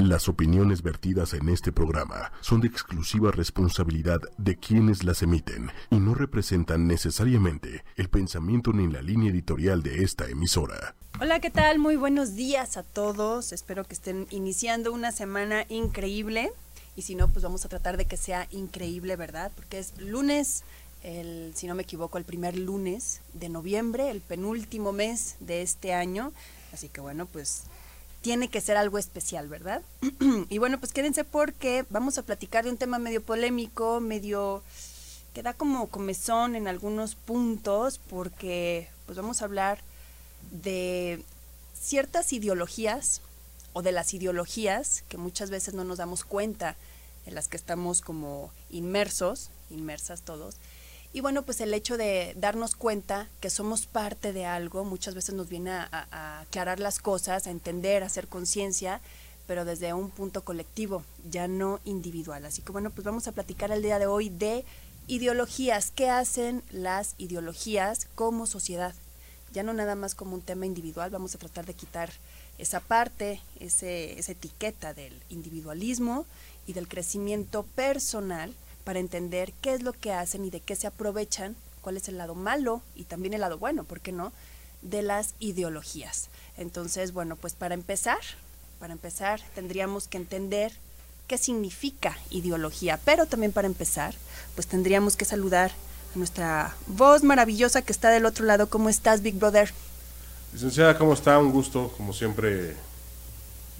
Las opiniones vertidas en este programa son de exclusiva responsabilidad de quienes las emiten y no representan necesariamente el pensamiento ni la línea editorial de esta emisora. Hola, ¿qué tal? Muy buenos días a todos. Espero que estén iniciando una semana increíble. Y si no, pues vamos a tratar de que sea increíble, ¿verdad? Porque es lunes, el, si no me equivoco, el primer lunes de noviembre, el penúltimo mes de este año. Así que bueno, pues tiene que ser algo especial, ¿verdad? y bueno, pues quédense porque vamos a platicar de un tema medio polémico, medio que da como comezón en algunos puntos, porque pues vamos a hablar de ciertas ideologías o de las ideologías que muchas veces no nos damos cuenta, en las que estamos como inmersos, inmersas todos, y bueno, pues el hecho de darnos cuenta que somos parte de algo muchas veces nos viene a, aclarar las cosas, a entender, a hacer conciencia, pero desde un punto colectivo, ya no individual. Así que bueno, pues vamos a platicar el día de hoy de ideologías. ¿Qué hacen las ideologías como sociedad? Ya no nada más como un tema individual, vamos a tratar de quitar esa parte, ese, esa etiqueta del individualismo y del crecimiento personal para entender qué es lo que hacen y de qué se aprovechan, cuál es el lado malo y también el lado bueno, ¿por qué no?, de las ideologías. Entonces, bueno, pues para empezar, para empezar tendríamos que entender qué significa ideología, pero también para empezar, pues tendríamos que saludar a nuestra voz maravillosa que está del otro lado. ¿Cómo estás, Big Brother? Licenciada, ¿cómo está? Un gusto, como siempre,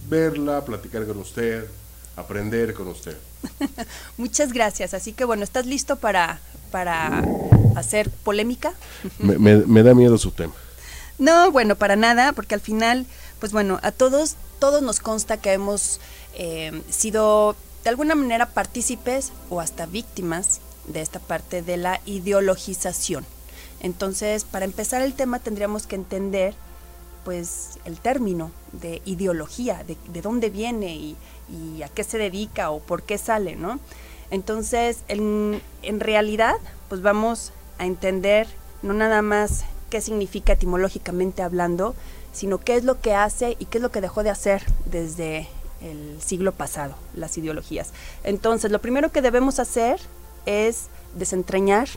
verla, platicar con usted, aprender con usted. Muchas gracias. Así que bueno, ¿estás listo para, para hacer polémica? me, da miedo su tema. No, bueno, para nada, porque al final, pues bueno, a todos, todos nos consta que hemos eh, sido de alguna manera partícipes o hasta víctimas de esta parte de la ideologización. Entonces, para empezar el tema tendríamos que entender pues el término de ideología, de, de dónde viene y, a qué se dedica o por qué sale, ¿no? Entonces, en, en realidad, pues vamos a entender no nada más qué significa etimológicamente hablando, sino qué es lo que hace y qué es lo que dejó de hacer desde el siglo pasado, las ideologías. Entonces, lo primero que debemos hacer es desentrañar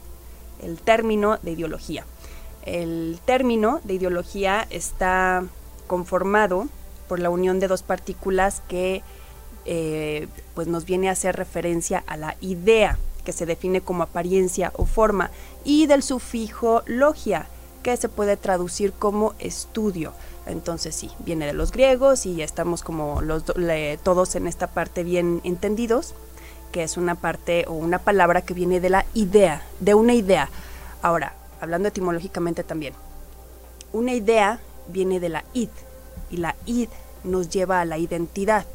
el término de ideología. El término de ideología está conformado por la unión de dos partículas que eh, pues nos viene a hacer referencia a la idea, que se define como apariencia o forma, y del sufijo logia, que se puede traducir como estudio. Entonces sí, viene de los griegos y estamos como los todos en esta parte bien entendidos, que es una parte o una palabra que viene de la idea, de una idea. Ahora, hablando etimológicamente también, una idea viene de la id y la id nos lleva a la identidad.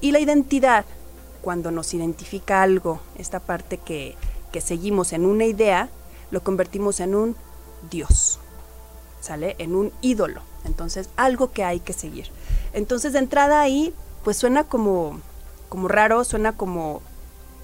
Y la identidad, cuando nos identifica algo, esta parte que, que seguimos en una idea, lo convertimos en un Dios, ¿sale? En un ídolo. Entonces, algo que hay que seguir. Entonces, de entrada ahí, pues suena como, como raro, suena como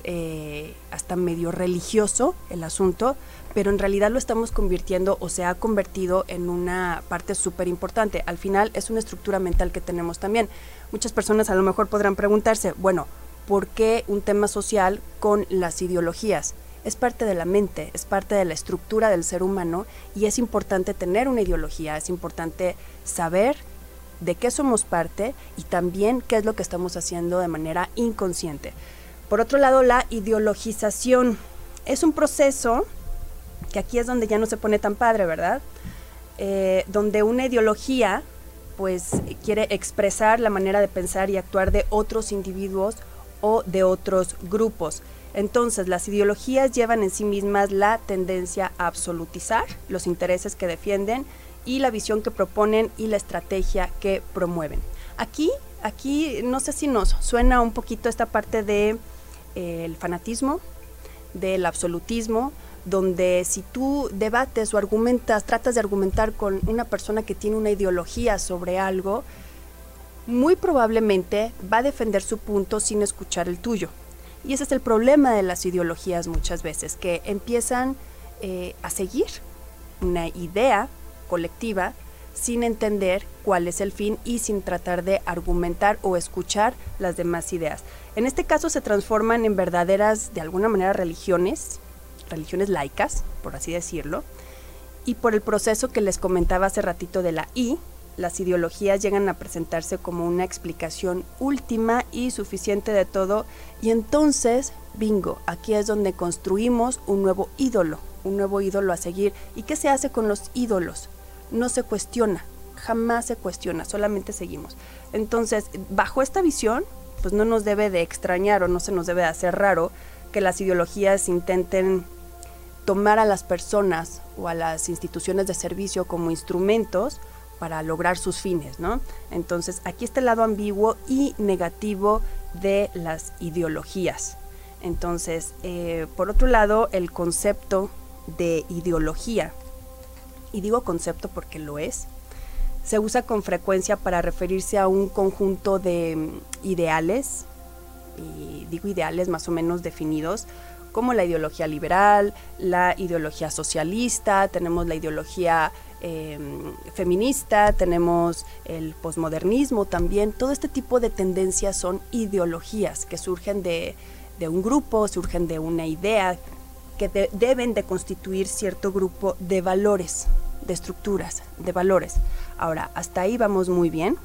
eh, hasta medio religioso el asunto, pero en realidad lo estamos convirtiendo o se ha convertido en una parte súper importante. Al final es una estructura mental que tenemos también. Muchas personas a lo mejor podrán preguntarse, bueno, ¿por qué un tema social con las ideologías? Es parte de la mente, es parte de la estructura del ser humano y es importante tener una ideología, es importante saber de qué somos parte y también qué es lo que estamos haciendo de manera inconsciente. Por otro lado, la ideologización es un proceso que aquí es donde ya no se pone tan padre, ¿verdad? Eh, donde una ideología pues quiere expresar la manera de pensar y actuar de otros individuos o de otros grupos. Entonces, las ideologías llevan en sí mismas la tendencia a absolutizar los intereses que defienden y la visión que proponen y la estrategia que promueven. Aquí, aquí no sé si nos suena un poquito esta parte de el fanatismo, del absolutismo, donde si tú debates o argumentas, tratas de argumentar con una persona que tiene una ideología sobre algo, muy probablemente va a defender su punto sin escuchar el tuyo. Y ese es el problema de las ideologías muchas veces, que empiezan eh, a seguir una idea colectiva sin entender cuál es el fin y sin tratar de argumentar o escuchar las demás ideas. En este caso se transforman en verdaderas, de alguna manera, religiones, religiones laicas, por así decirlo, y por el proceso que les comentaba hace ratito de la I, las ideologías llegan a presentarse como una explicación última y suficiente de todo, y entonces, bingo, aquí es donde construimos un nuevo ídolo, un nuevo ídolo a seguir. ¿Y qué se hace con los ídolos? No se cuestiona, jamás se cuestiona, solamente seguimos. Entonces, bajo esta visión, pues no nos debe de extrañar o no se nos debe de hacer raro que las ideologías intenten tomar a las personas o a las instituciones de servicio como instrumentos para lograr sus fines, ¿no? Entonces, aquí está el lado ambiguo y negativo de las ideologías. Entonces, eh, por otro lado, el concepto de ideología, y digo concepto porque lo es, se usa con frecuencia para referirse a un conjunto de mm, ideales, y digo ideales más o menos definidos, como la ideología liberal, la ideología socialista, tenemos la ideología em, feminista, tenemos el posmodernismo también. Todo este tipo de tendencias son ideologías que surgen de, un grupo, surgen de una idea, que deben de constituir cierto grupo de valores, de estructuras, de valores. Ahora, hasta ahí vamos muy bien.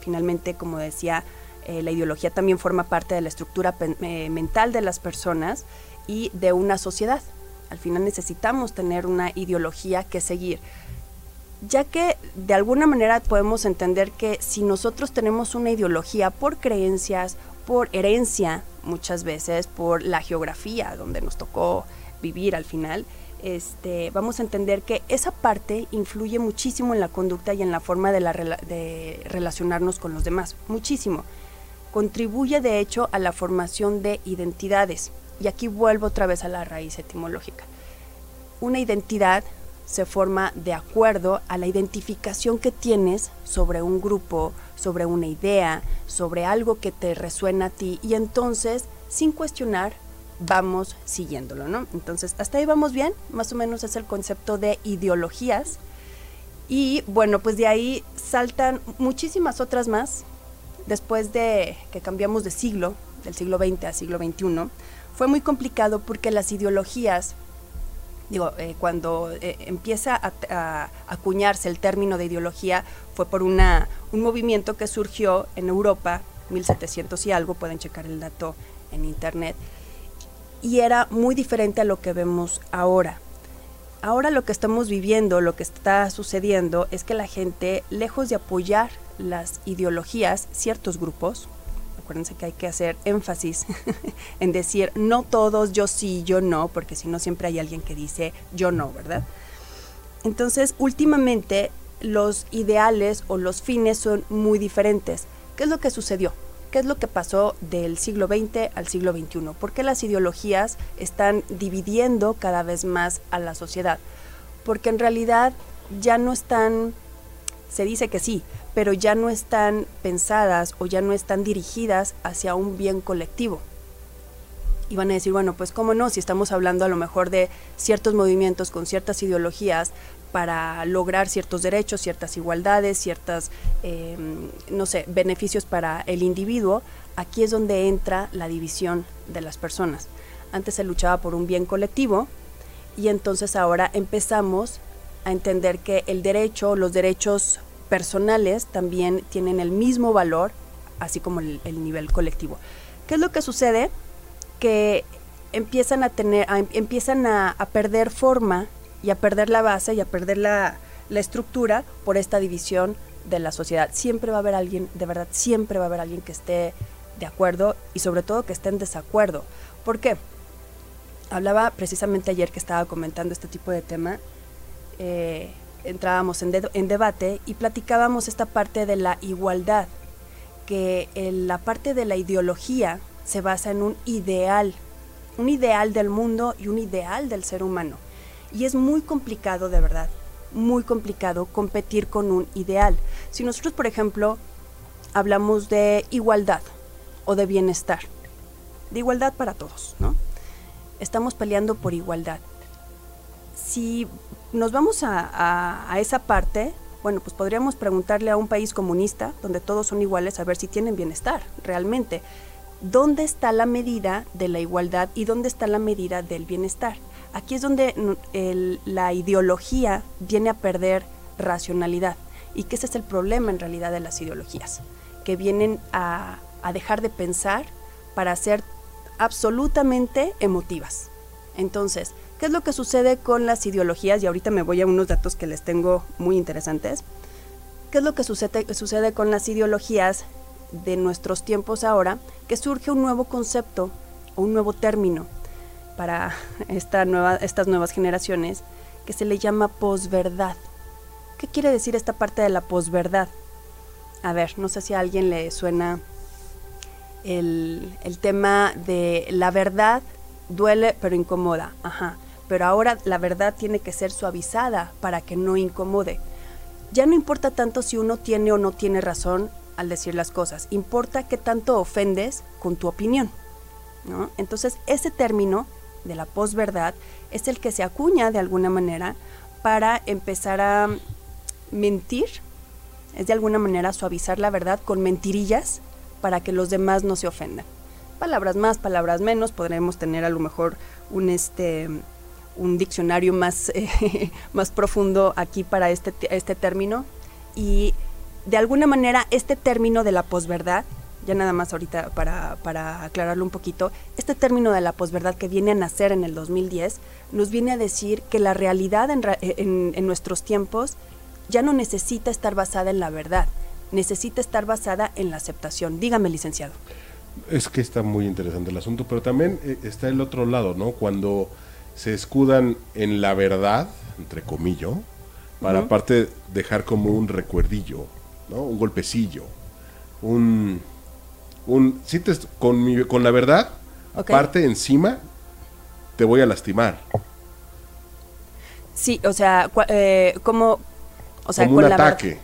Finalmente, como decía, eh, la ideología también forma parte de la estructura eh, mental de las personas y de una sociedad. Al final necesitamos tener una ideología que seguir, ya que de alguna manera podemos entender que si nosotros tenemos una ideología por creencias, por herencia, muchas veces por la geografía donde nos tocó vivir al final, este, vamos a entender que esa parte influye muchísimo en la conducta y en la forma de, de relacionarnos con los demás, muchísimo contribuye de hecho a la formación de identidades. Y aquí vuelvo otra vez a la raíz etimológica. Una identidad se forma de acuerdo a la identificación que tienes sobre un grupo, sobre una idea, sobre algo que te resuena a ti y entonces, sin cuestionar, vamos siguiéndolo, ¿no? Entonces, hasta ahí vamos bien, más o menos es el concepto de ideologías. Y bueno, pues de ahí saltan muchísimas otras más después de que cambiamos de siglo, del siglo XX al siglo XXI, fue muy complicado porque las ideologías, digo, eh, cuando eh, empieza a, acuñarse el término de ideología, fue por una, un movimiento que surgió en Europa, 1700 y algo, pueden checar el dato en internet, y era muy diferente a lo que vemos ahora. Ahora lo que estamos viviendo, lo que está sucediendo, es que la gente, lejos de apoyar las ideologías, ciertos grupos, acuérdense que hay que hacer énfasis en decir no todos, yo sí, yo no, porque si no siempre hay alguien que dice yo no, ¿verdad? Entonces, últimamente los ideales o los fines son muy diferentes. ¿Qué es lo que sucedió? ¿Qué es lo que pasó del siglo XX al siglo XXI? ¿Por qué las ideologías están dividiendo cada vez más a la sociedad? Porque en realidad ya no están, se dice que sí, pero ya no están pensadas o ya no están dirigidas hacia un bien colectivo. Y van a decir, bueno, pues cómo no, si estamos hablando a lo mejor de ciertos movimientos con ciertas ideologías para lograr ciertos derechos, ciertas igualdades, ciertas, em, no sé, beneficios para el individuo, aquí es donde entra la división de las personas. Antes se luchaba por un bien colectivo y entonces ahora empezamos a entender que el derecho, los derechos personales también tienen el mismo valor, así como el, nivel colectivo. ¿Qué es lo que sucede? Que empiezan a tener, empiezan a, perder forma y a perder la base y a perder la, la estructura por esta división de la sociedad. Siempre va a haber alguien, de verdad, siempre va a haber alguien que esté de acuerdo y sobre todo que esté en desacuerdo. ¿Por qué? Hablaba precisamente ayer que estaba comentando este tipo de tema. Eh, entrábamos en, en debate y platicábamos esta parte de la igualdad, que la parte de la ideología se basa en un ideal, un ideal del mundo y un ideal del ser humano. Y es muy complicado, de verdad, muy complicado competir con un ideal. Si nosotros, por ejemplo, hablamos de igualdad o de bienestar, de igualdad para todos, ¿no? Estamos peleando por igualdad. Si nos vamos a, esa parte, Bueno, pues podríamos preguntarle a un país comunista, donde todos son iguales, a ver si tienen bienestar realmente. ¿Dónde está la medida de la igualdad y dónde está la medida del bienestar? Aquí es donde la ideología viene a perder racionalidad y que ese es el problema en realidad de las ideologías, que vienen a, dejar de pensar para ser absolutamente emotivas. Entonces, ¿qué es lo que sucede con las ideologías? Y ahorita me voy a unos datos que les tengo muy interesantes. ¿Qué es lo que sucede con las ideologías de nuestros tiempos ahora? Que surge un nuevo concepto o un nuevo término para esta nueva, estas nuevas generaciones que se le llama posverdad. ¿Qué quiere decir esta parte de la posverdad? A ver, no sé si a alguien le suena el, el tema de la verdad duele pero incomoda. Ajá. Pero ahora la verdad tiene que ser suavizada para que no incomode. Ya no importa tanto si uno tiene o no tiene razón al decir las cosas, importa qué tanto ofendes con tu opinión. ¿no? Entonces, ese término de la posverdad es el que se acuña de alguna manera para empezar a mentir, es de alguna manera suavizar la verdad con mentirillas para que los demás no se ofendan. Palabras más, palabras menos, podremos tener a lo mejor un este un diccionario más, eh, más profundo aquí para este, este término. Y de alguna manera este término de la posverdad, ya nada más ahorita para, para aclararlo un poquito, este término de la posverdad que viene a nacer en el 2010 nos viene a decir que la realidad en, en, en nuestros tiempos ya no necesita estar basada en la verdad, necesita estar basada en la aceptación. Dígame, licenciado. Es que está muy interesante el asunto, pero también eh, está el otro lado, ¿no? Cuando se escudan en la verdad, entre comillas, para aparte dejar como un recuerdillo, ¿no? Un golpecillo, un... un si te, con, mi, con la verdad, aparte encima, te voy a lastimar. Sí, o sea, eh, como... O sea, como un ataque.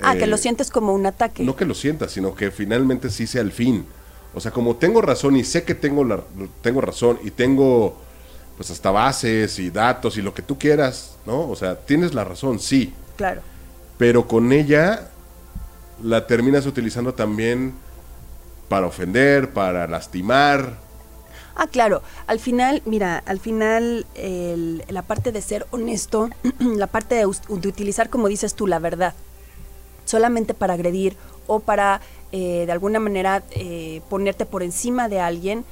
ah, que lo eh, sientes como un ataque. No que lo sientas, sino que finalmente sí sea el fin. O sea, como tengo razón y sé que tengo, la, tengo razón y tengo pues hasta bases y datos y lo que tú quieras, ¿no? O sea, tienes la razón, sí. Claro. Pero con ella la terminas utilizando también para ofender, para lastimar. Ah, claro. Al final, mira, al final la parte de ser honesto, la parte de, de utilizar, como dices tú, la verdad, solamente para agredir o para eh, de alguna manera eh, ponerte por encima de alguien,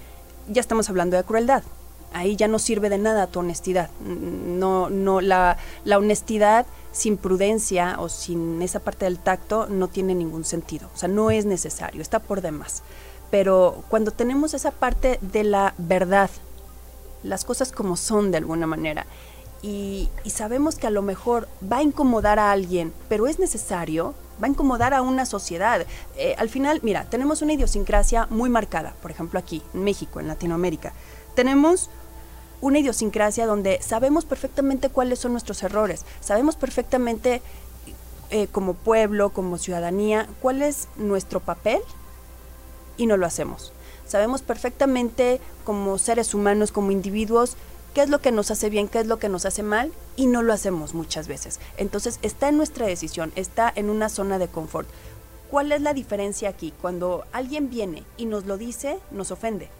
ya estamos hablando de crueldad. Ahí ya no sirve de nada tu honestidad. No, no, la, la honestidad sin prudencia o sin esa parte del tacto no tiene ningún sentido. O sea, no es necesario, está por demás. Pero cuando tenemos esa parte de la verdad, las cosas como son de alguna manera, y, sabemos que a lo mejor va a incomodar a alguien, pero es necesario, va a incomodar a una sociedad. Eh, al final, mira, tenemos una idiosincrasia muy marcada, por ejemplo aquí, en México, en Latinoamérica. Tenemos una idiosincrasia donde sabemos perfectamente cuáles son nuestros errores, sabemos perfectamente eh, como pueblo, como ciudadanía, cuál es nuestro papel y no lo hacemos. Sabemos perfectamente como seres humanos, como individuos, qué es lo que nos hace bien, qué es lo que nos hace mal y no lo hacemos muchas veces. Entonces está en nuestra decisión, está en una zona de confort. ¿Cuál es la diferencia aquí? Cuando alguien viene y nos lo dice, nos ofende.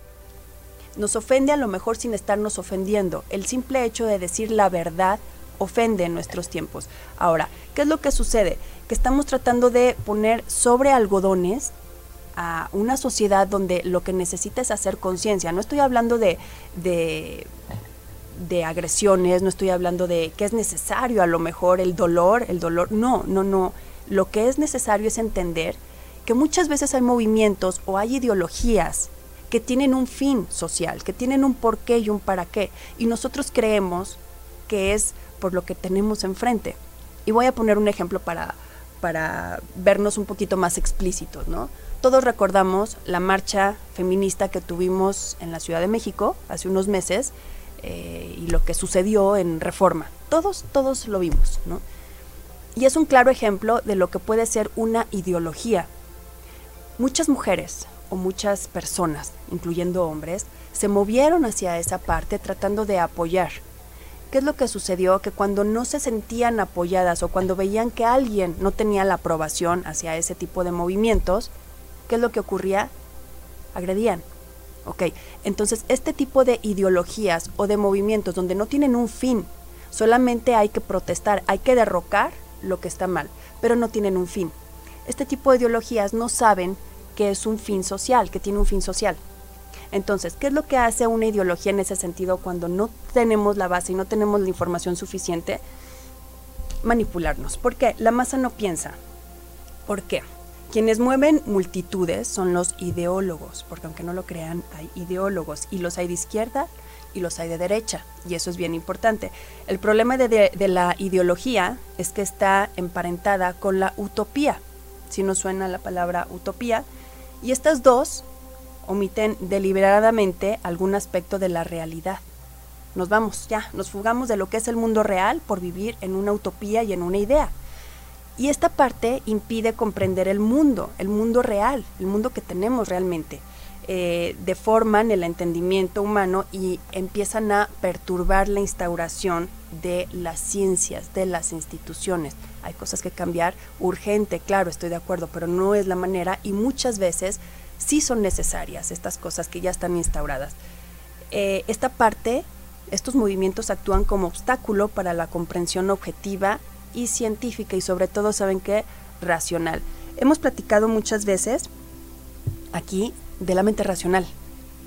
Nos ofende a lo mejor sin estarnos ofendiendo. El simple hecho de decir la verdad ofende en nuestros tiempos. Ahora, ¿qué es lo que sucede? Que estamos tratando de poner sobre algodones a una sociedad donde lo que necesita es hacer conciencia. No estoy hablando de, de de agresiones, no estoy hablando de que es necesario a lo mejor el dolor, el dolor, no, no, no. Lo que es necesario es entender que muchas veces hay movimientos o hay ideologías que tienen un fin social, que tienen un porqué y un para qué, y nosotros creemos que es por lo que tenemos enfrente. Y voy a poner un ejemplo para, para vernos un poquito más explícitos, ¿no? Todos recordamos la marcha feminista que tuvimos en la Ciudad de México hace unos meses, eh, y lo que sucedió en Reforma. Todos, todos lo vimos, ¿no? Y es un claro ejemplo de lo que puede ser una ideología. Muchas mujeres o muchas personas, incluyendo hombres, se movieron hacia esa parte tratando de apoyar. ¿Qué es lo que sucedió? Que cuando no se sentían apoyadas o cuando veían que alguien no tenía la aprobación hacia ese tipo de movimientos, ¿qué es lo que ocurría? Agredían. Ok, entonces este tipo de ideologías o de movimientos donde no tienen un fin, solamente hay que protestar, hay que derrocar lo que está mal, pero no tienen un fin. Este tipo de ideologías no saben que es un fin social, que tiene un fin social. Entonces, ¿qué es lo que hace una ideología en ese sentido cuando no tenemos la base y no tenemos la información suficiente? Manipularnos. ¿Por qué? La masa no piensa. ¿Por qué? Quienes mueven multitudes son los ideólogos, porque aunque no lo crean, hay ideólogos y los hay de izquierda y los hay de derecha, y eso es bien importante. El problema de, de, la ideología es que está emparentada con la utopía, si no suena la palabra utopía, y estas dos omiten deliberadamente algún aspecto de la realidad. Nos vamos, ya, nos fugamos de lo que es el mundo real por vivir en una utopía y en una idea. Y esta parte impide comprender el mundo, el mundo real, el mundo que tenemos realmente. Eh, deforman el entendimiento humano y empiezan a perturbar la instauración de las ciencias, de las instituciones. Hay cosas que cambiar urgente, claro, estoy de acuerdo, pero no es la manera y muchas veces sí son necesarias estas cosas que ya están instauradas. Eh, esta parte, estos movimientos actúan como obstáculo para la comprensión objetiva y científica y sobre todo, ¿saben qué? Racional. Hemos platicado muchas veces aquí de la mente racional,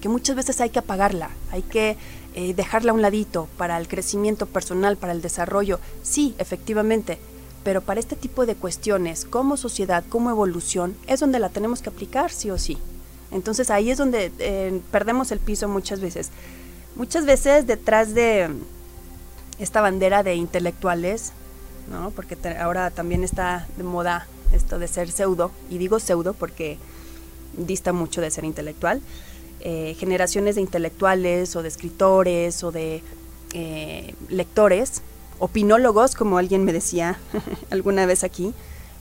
que muchas veces hay que apagarla, hay que eh, dejarla a un ladito para el crecimiento personal, para el desarrollo. Sí, efectivamente, pero para este tipo de cuestiones, como sociedad, como evolución, es donde la tenemos que aplicar sí o sí. Entonces ahí es donde eh, perdemos el piso muchas veces. Muchas veces detrás de esta bandera de intelectuales, ¿no? porque ahora también está de moda esto de ser pseudo, y digo pseudo porque dista mucho de ser intelectual, eh, generaciones de intelectuales o de escritores o de eh, lectores opinólogos, como alguien me decía alguna vez aquí,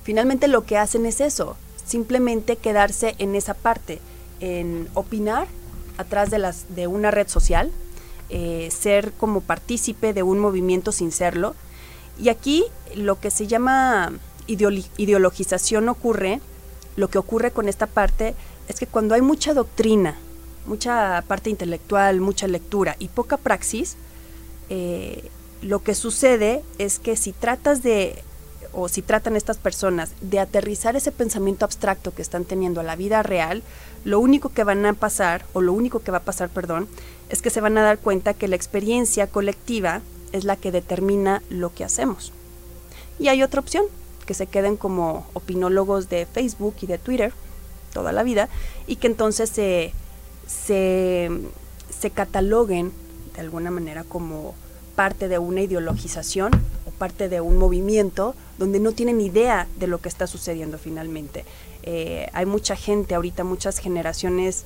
finalmente lo que hacen es eso, simplemente quedarse en esa parte, en opinar atrás de, las, de una red social, eh, ser como partícipe de un movimiento sin serlo. Y aquí lo que se llama ideologización ocurre, lo que ocurre con esta parte es que cuando hay mucha doctrina, mucha parte intelectual, mucha lectura y poca praxis, eh, lo que sucede es que si tratas de, o si tratan estas personas de aterrizar ese pensamiento abstracto que están teniendo a la vida real, lo único que van a pasar, o lo único que va a pasar, perdón, es que se van a dar cuenta que la experiencia colectiva es la que determina lo que hacemos. Y hay otra opción, que se queden como opinólogos de Facebook y de Twitter toda la vida y que entonces se, se, se cataloguen de alguna manera como parte de una ideologización o parte de un movimiento donde no tienen idea de lo que está sucediendo finalmente. Eh, hay mucha gente ahorita, muchas generaciones,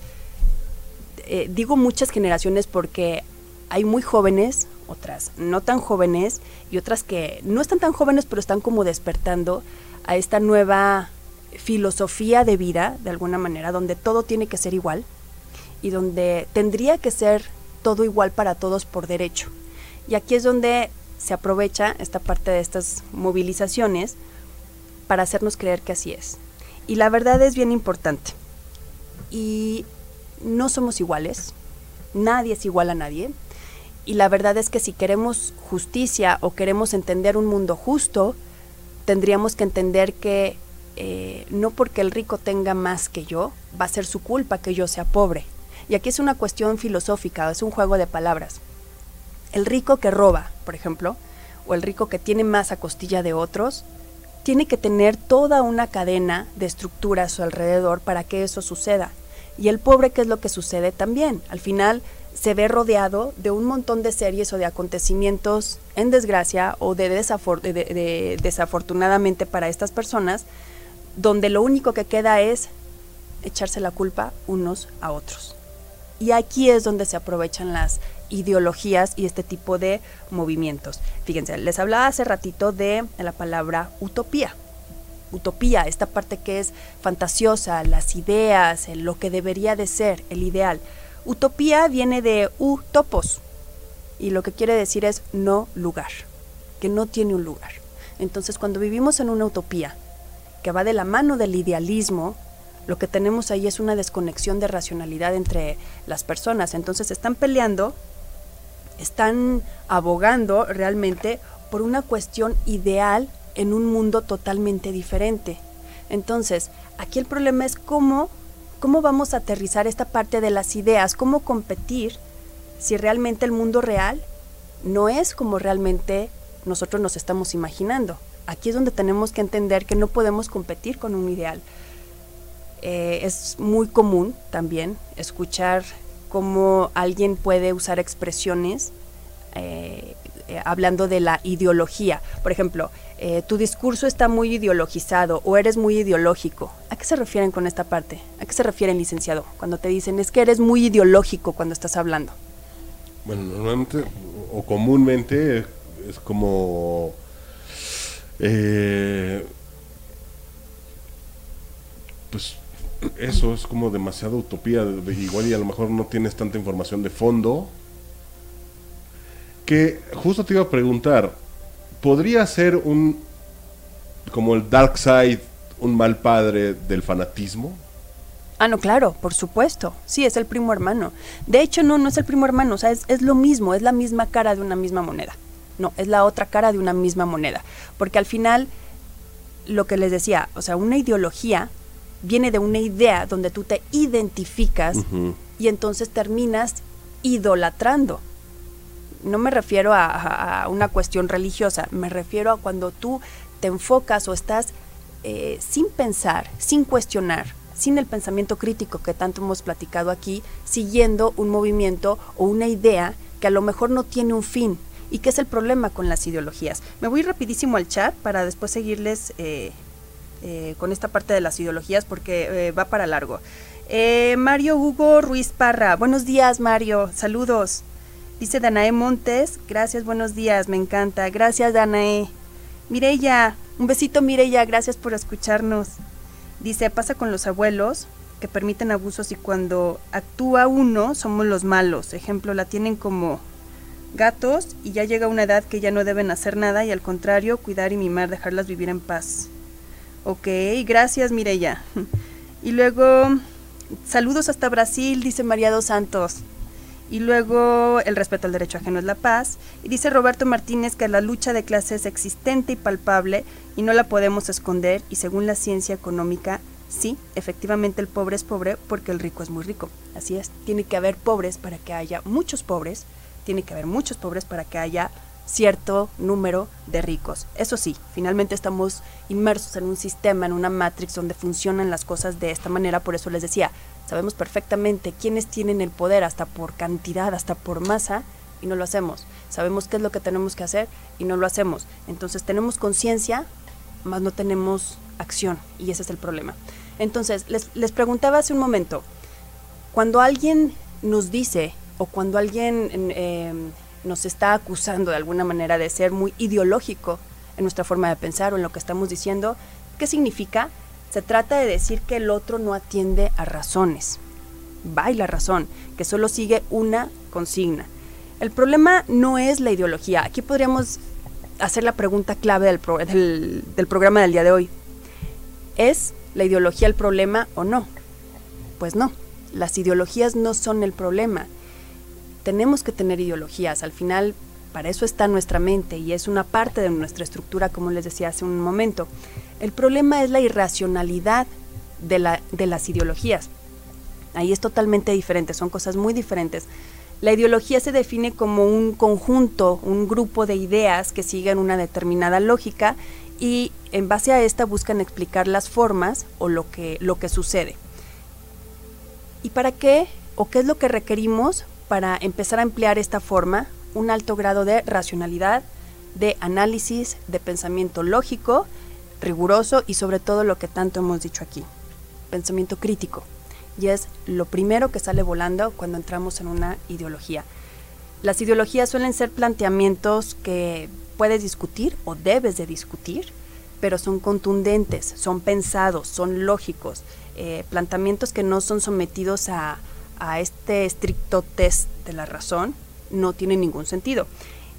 eh, digo muchas generaciones porque hay muy jóvenes, otras no tan jóvenes y otras que no están tan jóvenes pero están como despertando a esta nueva filosofía de vida, de alguna manera, donde todo tiene que ser igual y donde tendría que ser todo igual para todos por derecho. Y aquí es donde se aprovecha esta parte de estas movilizaciones para hacernos creer que así es. Y la verdad es bien importante. Y no somos iguales, nadie es igual a nadie. Y la verdad es que si queremos justicia o queremos entender un mundo justo, tendríamos que entender que eh, no porque el rico tenga más que yo, va a ser su culpa que yo sea pobre. Y aquí es una cuestión filosófica, es un juego de palabras. El rico que roba, por ejemplo, o el rico que tiene más a costilla de otros, tiene que tener toda una cadena de estructura a su alrededor para que eso suceda. Y el pobre, ¿qué es lo que sucede también? Al final se ve rodeado de un montón de series o de acontecimientos en desgracia o de, de desafortunadamente para estas personas, donde lo único que queda es echarse la culpa unos a otros. Y aquí es donde se aprovechan las ideologías y este tipo de movimientos. Fíjense, les hablaba hace ratito de la palabra utopía. Utopía, esta parte que es fantasiosa, las ideas, lo que debería de ser, el ideal. Utopía viene de utopos. y lo que quiere decir es no lugar, que no tiene un lugar. Entonces cuando vivimos en una utopía que va de la mano del idealismo, lo que tenemos ahí es una desconexión de racionalidad entre las personas. Entonces están peleando, están abogando realmente por una cuestión ideal en un mundo totalmente diferente. Entonces, aquí el problema es cómo, cómo vamos a aterrizar esta parte de las ideas, cómo competir si realmente el mundo real no es como realmente nosotros nos estamos imaginando. Aquí es donde tenemos que entender que no podemos competir con un ideal. Eh, es muy común también escuchar cómo alguien puede usar expresiones eh, eh, hablando de la ideología. Por ejemplo, tu discurso está muy ideologizado o eres muy ideológico. ¿A qué se refieren con esta parte? ¿A qué se refieren, licenciado? Cuando te dicen es que eres muy ideológico cuando estás hablando. Bueno, normalmente o comúnmente es como eh, pues eso es como demasiada utopía. igual y a lo mejor no tienes tanta información de fondo. Que justo te iba a preguntar, ¿podría ser un, como el dark side, un mal padre del fanatismo? Ah, no, claro, por supuesto. Sí, es el primo hermano. De hecho, no, no es el primo hermano, o sea, es, es lo mismo, es la misma cara de una misma moneda. No, es la otra cara de una misma moneda. Porque al final, lo que les decía, o sea, una ideología viene de una idea donde tú te identificas y entonces terminas idolatrando. No me refiero a, una cuestión religiosa, me refiero a cuando tú te enfocas o estás eh, sin pensar, sin cuestionar, sin el pensamiento crítico que tanto hemos platicado aquí, siguiendo un movimiento o una idea que a lo mejor no tiene un fin. ¿Y qué es el problema con las ideologías? Me voy rapidísimo al chat para después seguirles eh, eh, con esta parte de las ideologías porque eh, va para largo. Eh, Mario Hugo Ruiz Parra, buenos días Mario, saludos. Dice Danae Montes, gracias, buenos días, me encanta. Gracias Danae. Mireya, un besito Mireya, gracias por escucharnos. Dice, pasa con los abuelos que permiten abusos y cuando actúa uno somos los malos. Ejemplo, la tienen como gatos y ya llega una edad que ya no deben hacer nada y al contrario, cuidar y mimar, dejarlas vivir en paz. Ok, gracias Mireya. Y luego, saludos hasta Brasil, dice María dos Santos. Y luego, el respeto al derecho ajeno es la paz. Y dice Roberto Martínez que la lucha de clase es existente y palpable y no la podemos esconder. Y según la ciencia económica, sí, efectivamente el pobre es pobre porque el rico es muy rico. Así es, tiene que haber pobres para que haya muchos pobres. Tiene que haber muchos pobres para que haya cierto número de ricos. Eso sí, finalmente estamos inmersos en un sistema, en una matrix donde funcionan las cosas de esta manera, por eso les decía, sabemos perfectamente quiénes tienen el poder hasta por cantidad, hasta por masa, y no lo hacemos. Sabemos qué es lo que tenemos que hacer y no lo hacemos. Entonces tenemos conciencia, más no tenemos acción, y ese es el problema. Entonces, les, les preguntaba hace un momento, cuando alguien nos dice, o cuando alguien... Eh, nos está acusando de alguna manera de ser muy ideológico en nuestra forma de pensar o en lo que estamos diciendo. ¿Qué significa? Se trata de decir que el otro no atiende a razones. Va y la razón, que solo sigue una consigna. El problema no es la ideología. Aquí podríamos hacer la pregunta clave del, del programa del día de hoy. ¿Es la ideología el problema o no? Pues no, las ideologías no son el problema tenemos que tener ideologías. Al final, para eso está nuestra mente y es una parte de nuestra estructura, como les decía hace un momento. El problema es la irracionalidad de, la, de las ideologías. Ahí es totalmente diferente, son cosas muy diferentes. La ideología se define como un conjunto, un grupo de ideas que siguen una determinada lógica y en base a esta buscan explicar las formas o lo que, lo que sucede. ¿Y para qué o qué es lo que requerimos para empezar a emplear esta forma un alto grado de racionalidad, de análisis, de pensamiento lógico, riguroso y sobre todo lo que tanto hemos dicho aquí, pensamiento crítico. Y es lo primero que sale volando cuando entramos en una ideología. Las ideologías suelen ser planteamientos que puedes discutir o debes de discutir, pero son contundentes, son pensados, son lógicos, eh, planteamientos que no son sometidos a, a este estricto test de la razón, no tiene ningún sentido.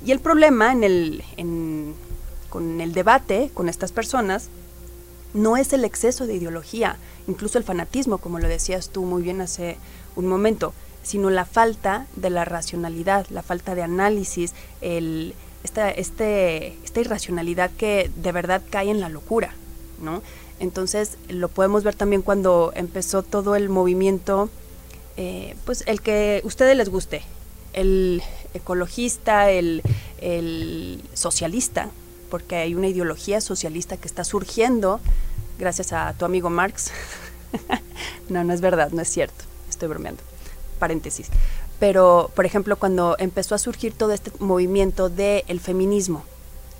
Y el problema en el, con el debate con estas personas no es el exceso de ideología, incluso el fanatismo, como lo decías tú muy bien hace un momento, sino la falta de la racionalidad, la falta de análisis, este, esta irracionalidad que de verdad cae en la locura. Entonces lo podemos ver también cuando empezó todo el movimiento, eh, pues el que ustedes les guste, el ecologista, el, socialista, porque hay una ideología socialista que está surgiendo gracias a tu amigo Marx. no, no es verdad, no es cierto, estoy bromeando. Paréntesis. Pero, por ejemplo, cuando empezó a surgir todo este movimiento del feminismo,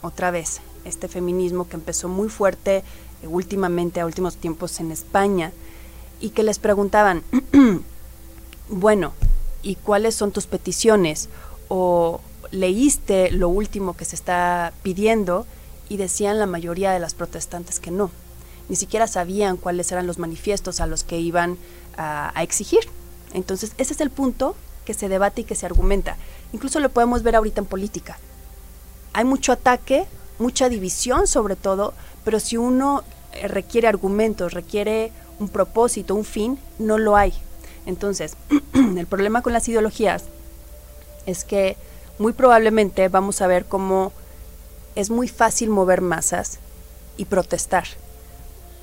otra vez, este feminismo que empezó muy fuerte eh, últimamente, a últimos tiempos en España, y que les preguntaban, bueno, ¿y cuáles son tus peticiones? ¿O leíste lo último que se está pidiendo? Y decían la mayoría de las protestantes que no. Ni siquiera sabían cuáles eran los manifiestos a los que iban a, exigir. Entonces, ese es el punto que se debate y que se argumenta. Incluso lo podemos ver ahorita en política. Hay mucho ataque, mucha división sobre todo, pero si uno eh, requiere argumentos, requiere un propósito, un fin, no lo hay. Entonces, el problema con las ideologías es que muy probablemente vamos a ver cómo es muy fácil mover masas y protestar,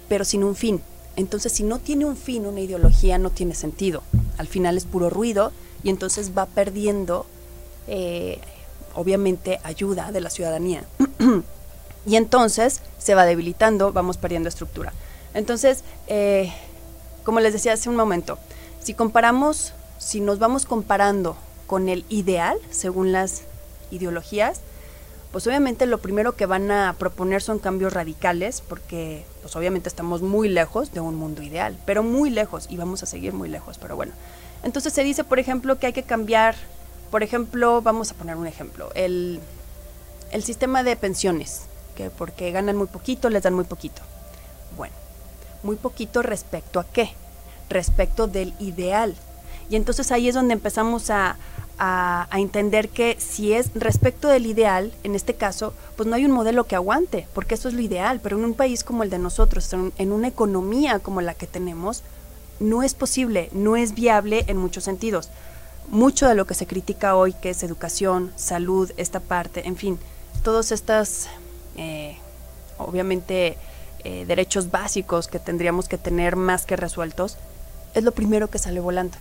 pero sin un fin. Entonces, si no tiene un fin, una ideología no tiene sentido. Al final es puro ruido y entonces va perdiendo, eh, obviamente, ayuda de la ciudadanía. y entonces se va debilitando, vamos perdiendo estructura. Entonces, eh, como les decía hace un momento, si comparamos, si nos vamos comparando con el ideal, según las ideologías, pues obviamente lo primero que van a proponer son cambios radicales, porque pues obviamente estamos muy lejos de un mundo ideal, pero muy lejos, y vamos a seguir muy lejos, pero bueno. Entonces se dice, por ejemplo, que hay que cambiar, por ejemplo, vamos a poner un ejemplo, el, el sistema de pensiones, que porque ganan muy poquito, les dan muy poquito. Bueno, muy poquito respecto a qué? Respecto del ideal. Y entonces ahí es donde empezamos a, a, entender que si es respecto del ideal, en este caso, pues no hay un modelo que aguante, porque eso es lo ideal, pero en un país como el de nosotros, en una economía como la que tenemos, no es posible, no es viable en muchos sentidos. Mucho de lo que se critica hoy, que es educación, salud, esta parte, en fin, todos estos, eh, obviamente, eh, derechos básicos que tendríamos que tener más que resueltos, es lo primero que sale volando.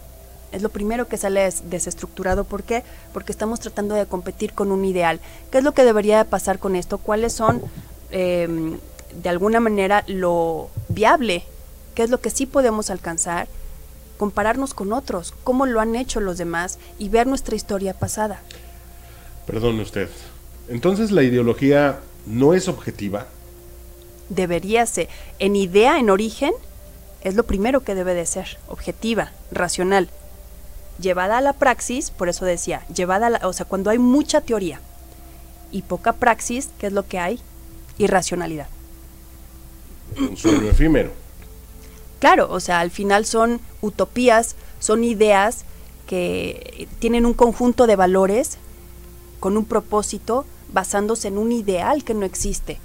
Es lo primero que sale desestructurado. ¿Por qué? Porque estamos tratando de competir con un ideal. ¿Qué es lo que debería pasar con esto? ¿Cuáles son, em, de alguna manera, lo viable qué es lo que sí podemos alcanzar, compararnos con otros, cómo lo han hecho los demás y ver nuestra historia pasada. Perdone usted. Entonces la ideología no es objetiva. Debería ser. En idea, en origen, es lo primero que debe de ser, objetiva, racional. Llevada a la praxis, por eso decía, llevada a la, o sea, cuando hay mucha teoría y poca praxis, ¿qué es lo que hay? Irracionalidad. Un sueño efímero. Claro, o sea, al final son utopías, son ideas que tienen un conjunto de valores con un propósito basándose en un ideal que no existe.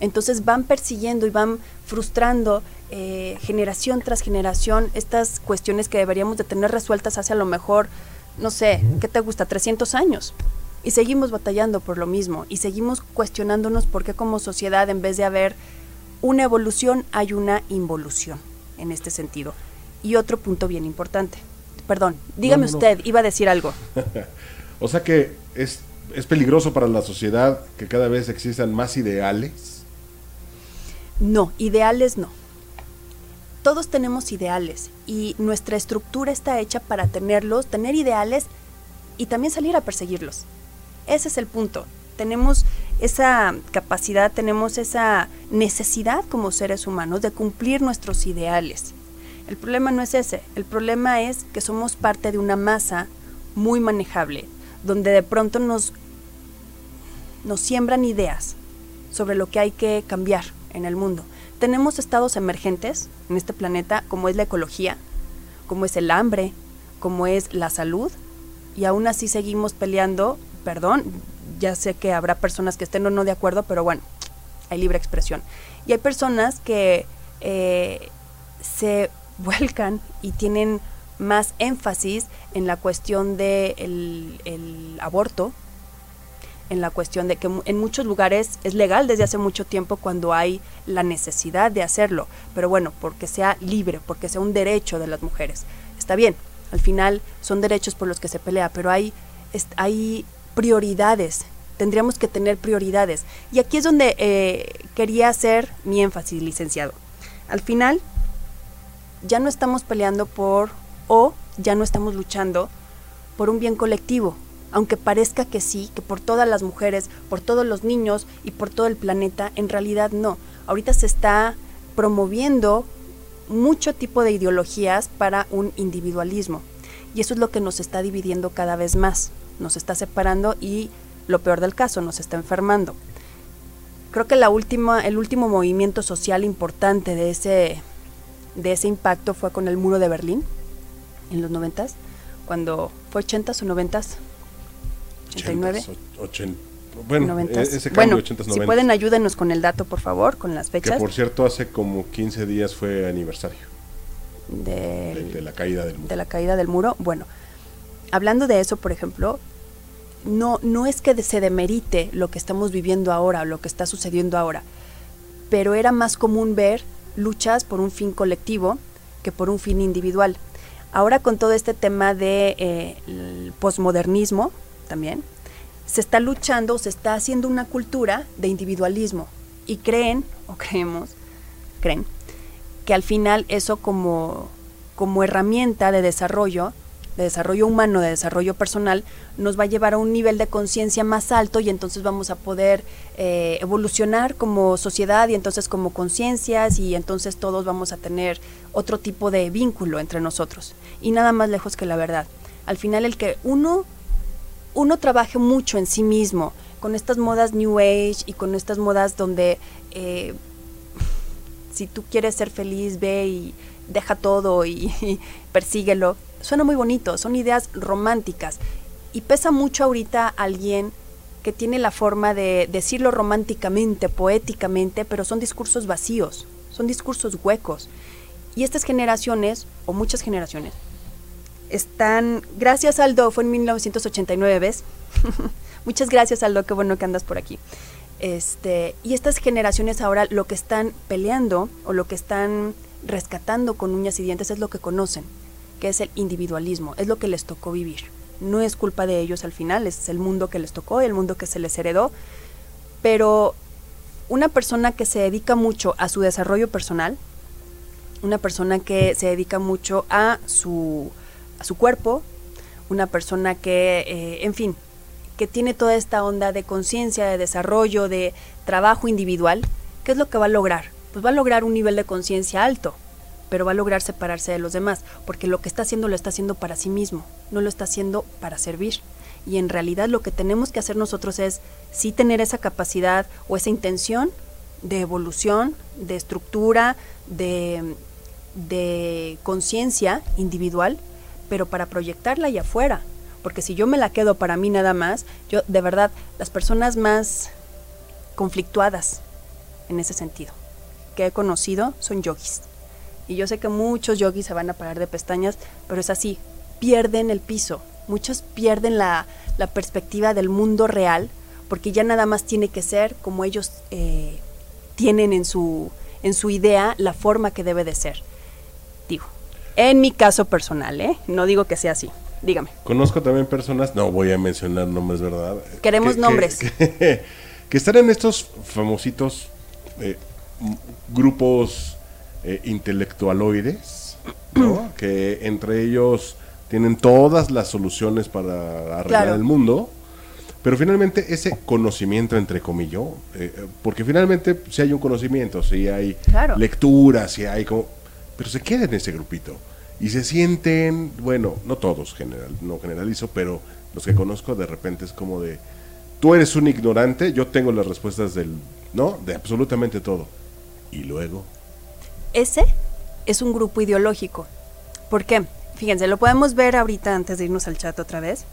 Entonces van persiguiendo y van frustrando eh, generación tras generación estas cuestiones que deberíamos de tener resueltas hace a lo mejor, no sé, ¿qué te gusta? 300 años. Y seguimos batallando por lo mismo y seguimos cuestionándonos por qué como sociedad en vez de haber una evolución hay una involución en este sentido. Y otro punto bien importante. Perdón, dígame usted, iba a decir algo. o sea que es, es peligroso para la sociedad que cada vez existan más ideales. No, ideales no. Todos tenemos ideales y nuestra estructura está hecha para tenerlos, tener ideales y también salir a perseguirlos. Ese es el punto. Tenemos esa capacidad, tenemos esa necesidad como seres humanos de cumplir nuestros ideales. El problema no es ese, el problema es que somos parte de una masa muy manejable, donde de pronto nos, nos siembran ideas sobre lo que hay que cambiar en el mundo. Tenemos estados emergentes en este planeta, como es la ecología, como es el hambre, como es la salud, y aún así seguimos peleando, perdón, ya sé que habrá personas que estén o no de acuerdo, pero bueno, hay libre expresión. Y hay personas que eh, se vuelcan y tienen más énfasis en la cuestión del de el aborto, en la cuestión de que en muchos lugares es legal desde hace mucho tiempo cuando hay la necesidad de hacerlo, pero bueno, porque sea libre, porque sea un derecho de las mujeres. Está bien, al final son derechos por los que se pelea, pero hay, hay prioridades, tendríamos que tener prioridades. Y aquí es donde eh, quería hacer mi énfasis, licenciado. Al final, ya no estamos peleando por, o ya no estamos luchando por un bien colectivo, aunque parezca que sí, que por todas las mujeres, por todos los niños y por todo el planeta, en realidad no. Ahorita se está promoviendo mucho tipo de ideologías para un individualismo. Y eso es lo que nos está dividiendo cada vez más, nos está separando y lo peor del caso, nos está enfermando. Creo que la última, el último movimiento social importante de ese, de ese impacto fue con el muro de Berlín en los noventas, cuando fue 80s o noventas, 89. bueno, e-, ese cambio 80, si pueden ayúdenos con el dato, por favor, con las fechas. Que por cierto, hace como 15 días fue aniversario. de, la caída del muro. De la caída del muro. Bueno, hablando de eso, por ejemplo, no, no es que se demerite lo que estamos viviendo ahora o lo que está sucediendo ahora, pero era más común ver luchas por un fin colectivo que por un fin individual. Ahora con todo este tema de eh, posmodernismo, también, se está luchando, se está haciendo una cultura de individualismo y creen, o creemos, creen, que al final eso como, como herramienta de desarrollo, de desarrollo humano, de desarrollo personal, nos va a llevar a un nivel de conciencia más alto y entonces vamos a poder eh, evolucionar como sociedad y entonces como conciencias y entonces todos vamos a tener otro tipo de vínculo entre nosotros. Y nada más lejos que la verdad. Al final el que uno uno trabaje mucho en sí mismo, con estas modas New Age y con estas modas donde eh, si tú quieres ser feliz, ve y deja todo y, persíguelo. Suena muy bonito, son ideas románticas. Y pesa mucho ahorita alguien que tiene la forma de decirlo románticamente, poéticamente, pero son discursos vacíos, son discursos huecos. Y estas generaciones, o muchas generaciones, están, gracias Aldo, fue en 1989, ¿ves? Muchas gracias Aldo, qué bueno que andas por aquí. Este, y estas generaciones ahora lo que están peleando o lo que están rescatando con uñas y dientes es lo que conocen, que es el individualismo, es lo que les tocó vivir. No es culpa de ellos al final, es el mundo que les tocó, el mundo que se les heredó, pero una persona que se dedica mucho a su desarrollo personal, una persona que se dedica mucho a su a su cuerpo, una persona que, eh, en fin, que tiene toda esta onda de conciencia, de desarrollo, de trabajo individual, ¿qué es lo que va a lograr? Pues va a lograr un nivel de conciencia alto, pero va a lograr separarse de los demás, porque lo que está haciendo lo está haciendo para sí mismo, no lo está haciendo para servir. Y en realidad lo que tenemos que hacer nosotros es sí tener esa capacidad o esa intención de evolución, de estructura, de, de conciencia individual, pero para proyectarla allá afuera. Porque si yo me la quedo para mí nada más, yo de verdad, las personas más conflictuadas en ese sentido que he conocido son yogis. Y yo sé que muchos yogis se van a parar de pestañas, pero es así, pierden el piso. Muchos pierden la, la perspectiva del mundo real porque ya nada más tiene que ser como ellos eh, tienen en su, en su idea la forma que debe de ser. Digo, en mi caso personal, ¿eh? No digo que sea así. Dígame. Conozco también personas, no voy a mencionar nombres, ¿verdad? Queremos nombres. Que, están en estos famositos eh, grupos eh, intelectualoides, ¿no? que entre ellos tienen todas las soluciones para arreglar el mundo. Pero finalmente ese conocimiento, entre comillas, eh, porque finalmente si hay un conocimiento, si hay lectura, si hay como pero se queda en ese grupito y se sienten, bueno, no todos, general, no generalizo, pero los que conozco de repente es como de, tú eres un ignorante, yo tengo las respuestas del, ¿no? De absolutamente todo. Y luego... Ese es un grupo ideológico. ¿Por qué? Fíjense, lo podemos ver ahorita antes de irnos al chat otra vez.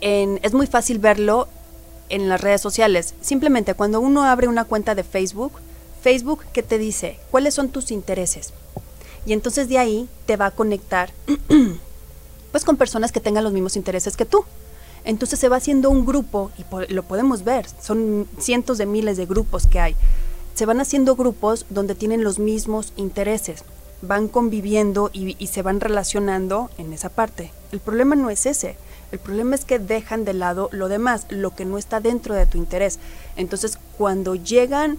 es muy fácil verlo en las redes sociales. Simplemente cuando uno abre una cuenta de Facebook, Facebook que te dice cuáles son tus intereses. Y entonces de ahí te va a conectar pues con personas que tengan los mismos intereses que tú. Entonces se va haciendo un grupo, y lo podemos ver, son cientos de miles de grupos que hay. Se van haciendo grupos donde tienen los mismos intereses, van conviviendo y, y se van relacionando en esa parte. El problema no es ese, el problema es que dejan de lado lo demás, lo que no está dentro de tu interés. Entonces, cuando llegan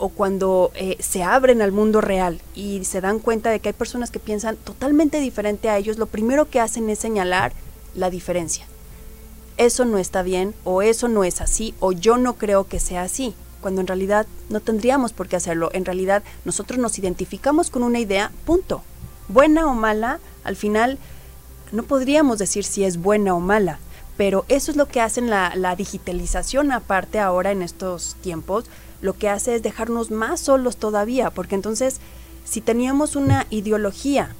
o cuando eh, se abren al mundo real y se dan cuenta de que hay personas que piensan totalmente diferente a ellos, lo primero que hacen es señalar la diferencia. Eso no está bien o eso no es así o yo no creo que sea así, cuando en realidad no tendríamos por qué hacerlo. En realidad nosotros nos identificamos con una idea, punto. Buena o mala, al final no podríamos decir si es buena o mala, pero eso es lo que hacen la, la digitalización aparte ahora en estos tiempos, lo que hace es dejarnos más solos todavía, porque entonces si teníamos una ideología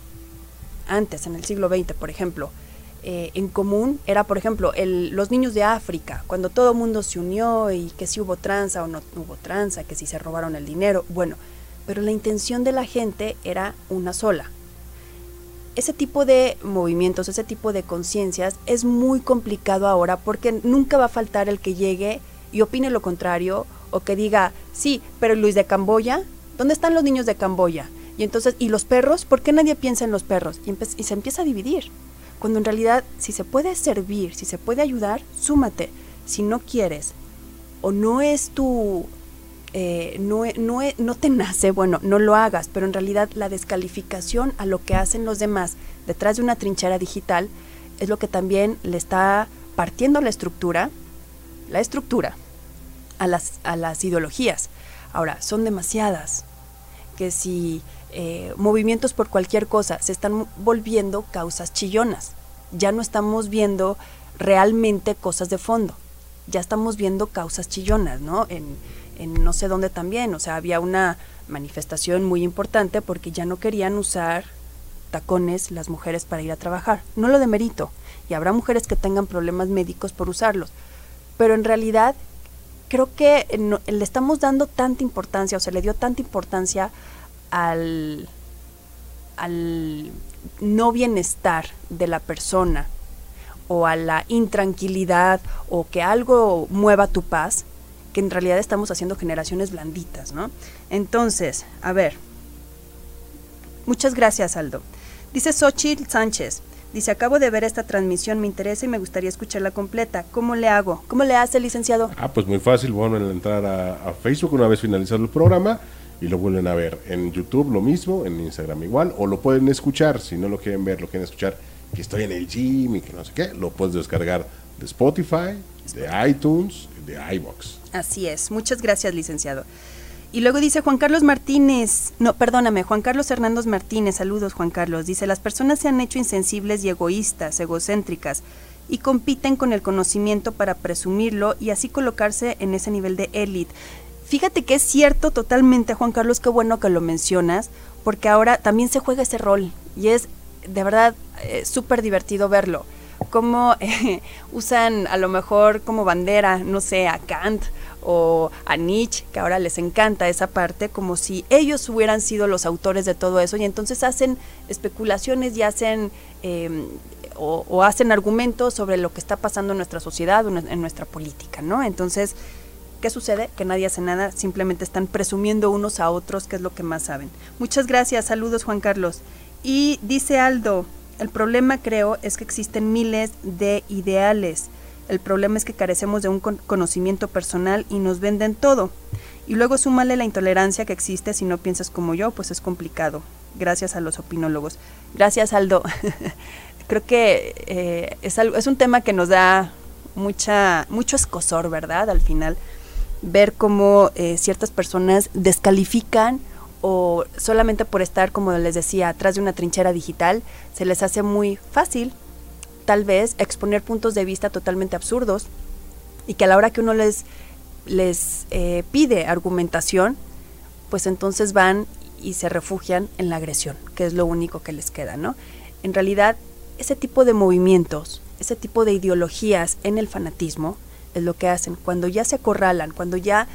antes, en el siglo XX, por ejemplo, eh, en común era, por ejemplo, los niños de África, cuando todo el mundo se unió y que si hubo tranza o no hubo tranza, que si se robaron el dinero, bueno, pero la intención de la gente era una sola, ese tipo de movimientos, ese tipo de conciencias es muy complicado ahora porque nunca va a faltar el que llegue y opine lo contrario o que diga, sí, pero Luis de Camboya, ¿dónde están los niños de Camboya? Y entonces, ¿y los perros? ¿Por qué nadie piensa en los perros? Y, se empieza a dividir. Cuando en realidad, si se puede servir, si se puede ayudar, súmate. Si no quieres o no es tu eh, no, no, no te nace, bueno, no lo hagas, pero en realidad la descalificación a lo que hacen los demás detrás de una trinchera digital es lo que también le está partiendo la estructura, la estructura a las, a las ideologías. Ahora, son demasiadas, que si eh, movimientos por cualquier cosa se están volviendo causas chillonas, ya no estamos viendo realmente cosas de fondo, ya estamos viendo causas chillonas, ¿no? En, en no sé dónde también, o sea, había una manifestación muy importante porque ya no querían usar tacones las mujeres para ir a trabajar. No lo demerito, y habrá mujeres que tengan problemas médicos por usarlos, pero en realidad creo que le estamos dando tanta importancia, o se le dio tanta importancia al, al no bienestar de la persona o a la intranquilidad o que algo mueva tu paz, que en realidad estamos haciendo generaciones blanditas, ¿no? Entonces, a ver. Muchas gracias, Aldo. Dice Xochitl Sánchez. Dice, acabo de ver esta transmisión, me interesa y me gustaría escucharla completa. ¿Cómo le hago? ¿Cómo le hace, licenciado? Ah, pues muy fácil. Bueno, entrar a, a Facebook una vez finalizado el programa y lo vuelven a ver. En YouTube lo mismo, en Instagram igual, o lo pueden escuchar, si no lo quieren ver, lo quieren escuchar, que estoy en el gym y que no sé qué, lo puedes descargar de Spotify, de iTunes, de iBox. Así es. Muchas gracias, licenciado. Y luego dice Juan Carlos Martínez, no, perdóname, Juan Carlos Hernández Martínez, saludos Juan Carlos, dice, las personas se han hecho insensibles y egoístas, egocéntricas, y compiten con el conocimiento para presumirlo y así colocarse en ese nivel de élite. Fíjate que es cierto totalmente, Juan Carlos, qué bueno que lo mencionas, porque ahora también se juega ese rol y es de verdad eh, súper divertido verlo cómo eh, usan a lo mejor como bandera, no sé, a Kant o a Nietzsche, que ahora les encanta esa parte, como si ellos hubieran sido los autores de todo eso, y entonces hacen especulaciones y hacen em, o, hacen argumentos sobre lo que está pasando en nuestra sociedad en nuestra política, ¿no? Entonces, ¿qué sucede? Que nadie hace nada, simplemente están presumiendo unos a otros que es lo que más saben. Muchas gracias, saludos Juan Carlos. Y dice Aldo, el problema, creo, es que existen miles de ideales. El problema es que carecemos de un conocimiento personal y nos venden todo. Y luego súmale la intolerancia que existe si no piensas como yo, pues es complicado. Gracias a los opinólogos. Gracias, Aldo. creo que eh, es, algo, es un tema que nos da mucha, mucho escosor, ¿verdad? Al final, ver cómo eh, ciertas personas descalifican o solamente por estar, como les decía, atrás de una trinchera digital, se les hace muy fácil, tal vez, exponer puntos de vista totalmente absurdos y que a la hora que uno les, les eh, pide argumentación, pues entonces van y se refugian en la agresión, que es lo único que les queda, ¿no? En realidad, ese tipo de movimientos ese tipo de ideologías en el fanatismo es lo que hacen. Cuando ya se acorralan, cuando ya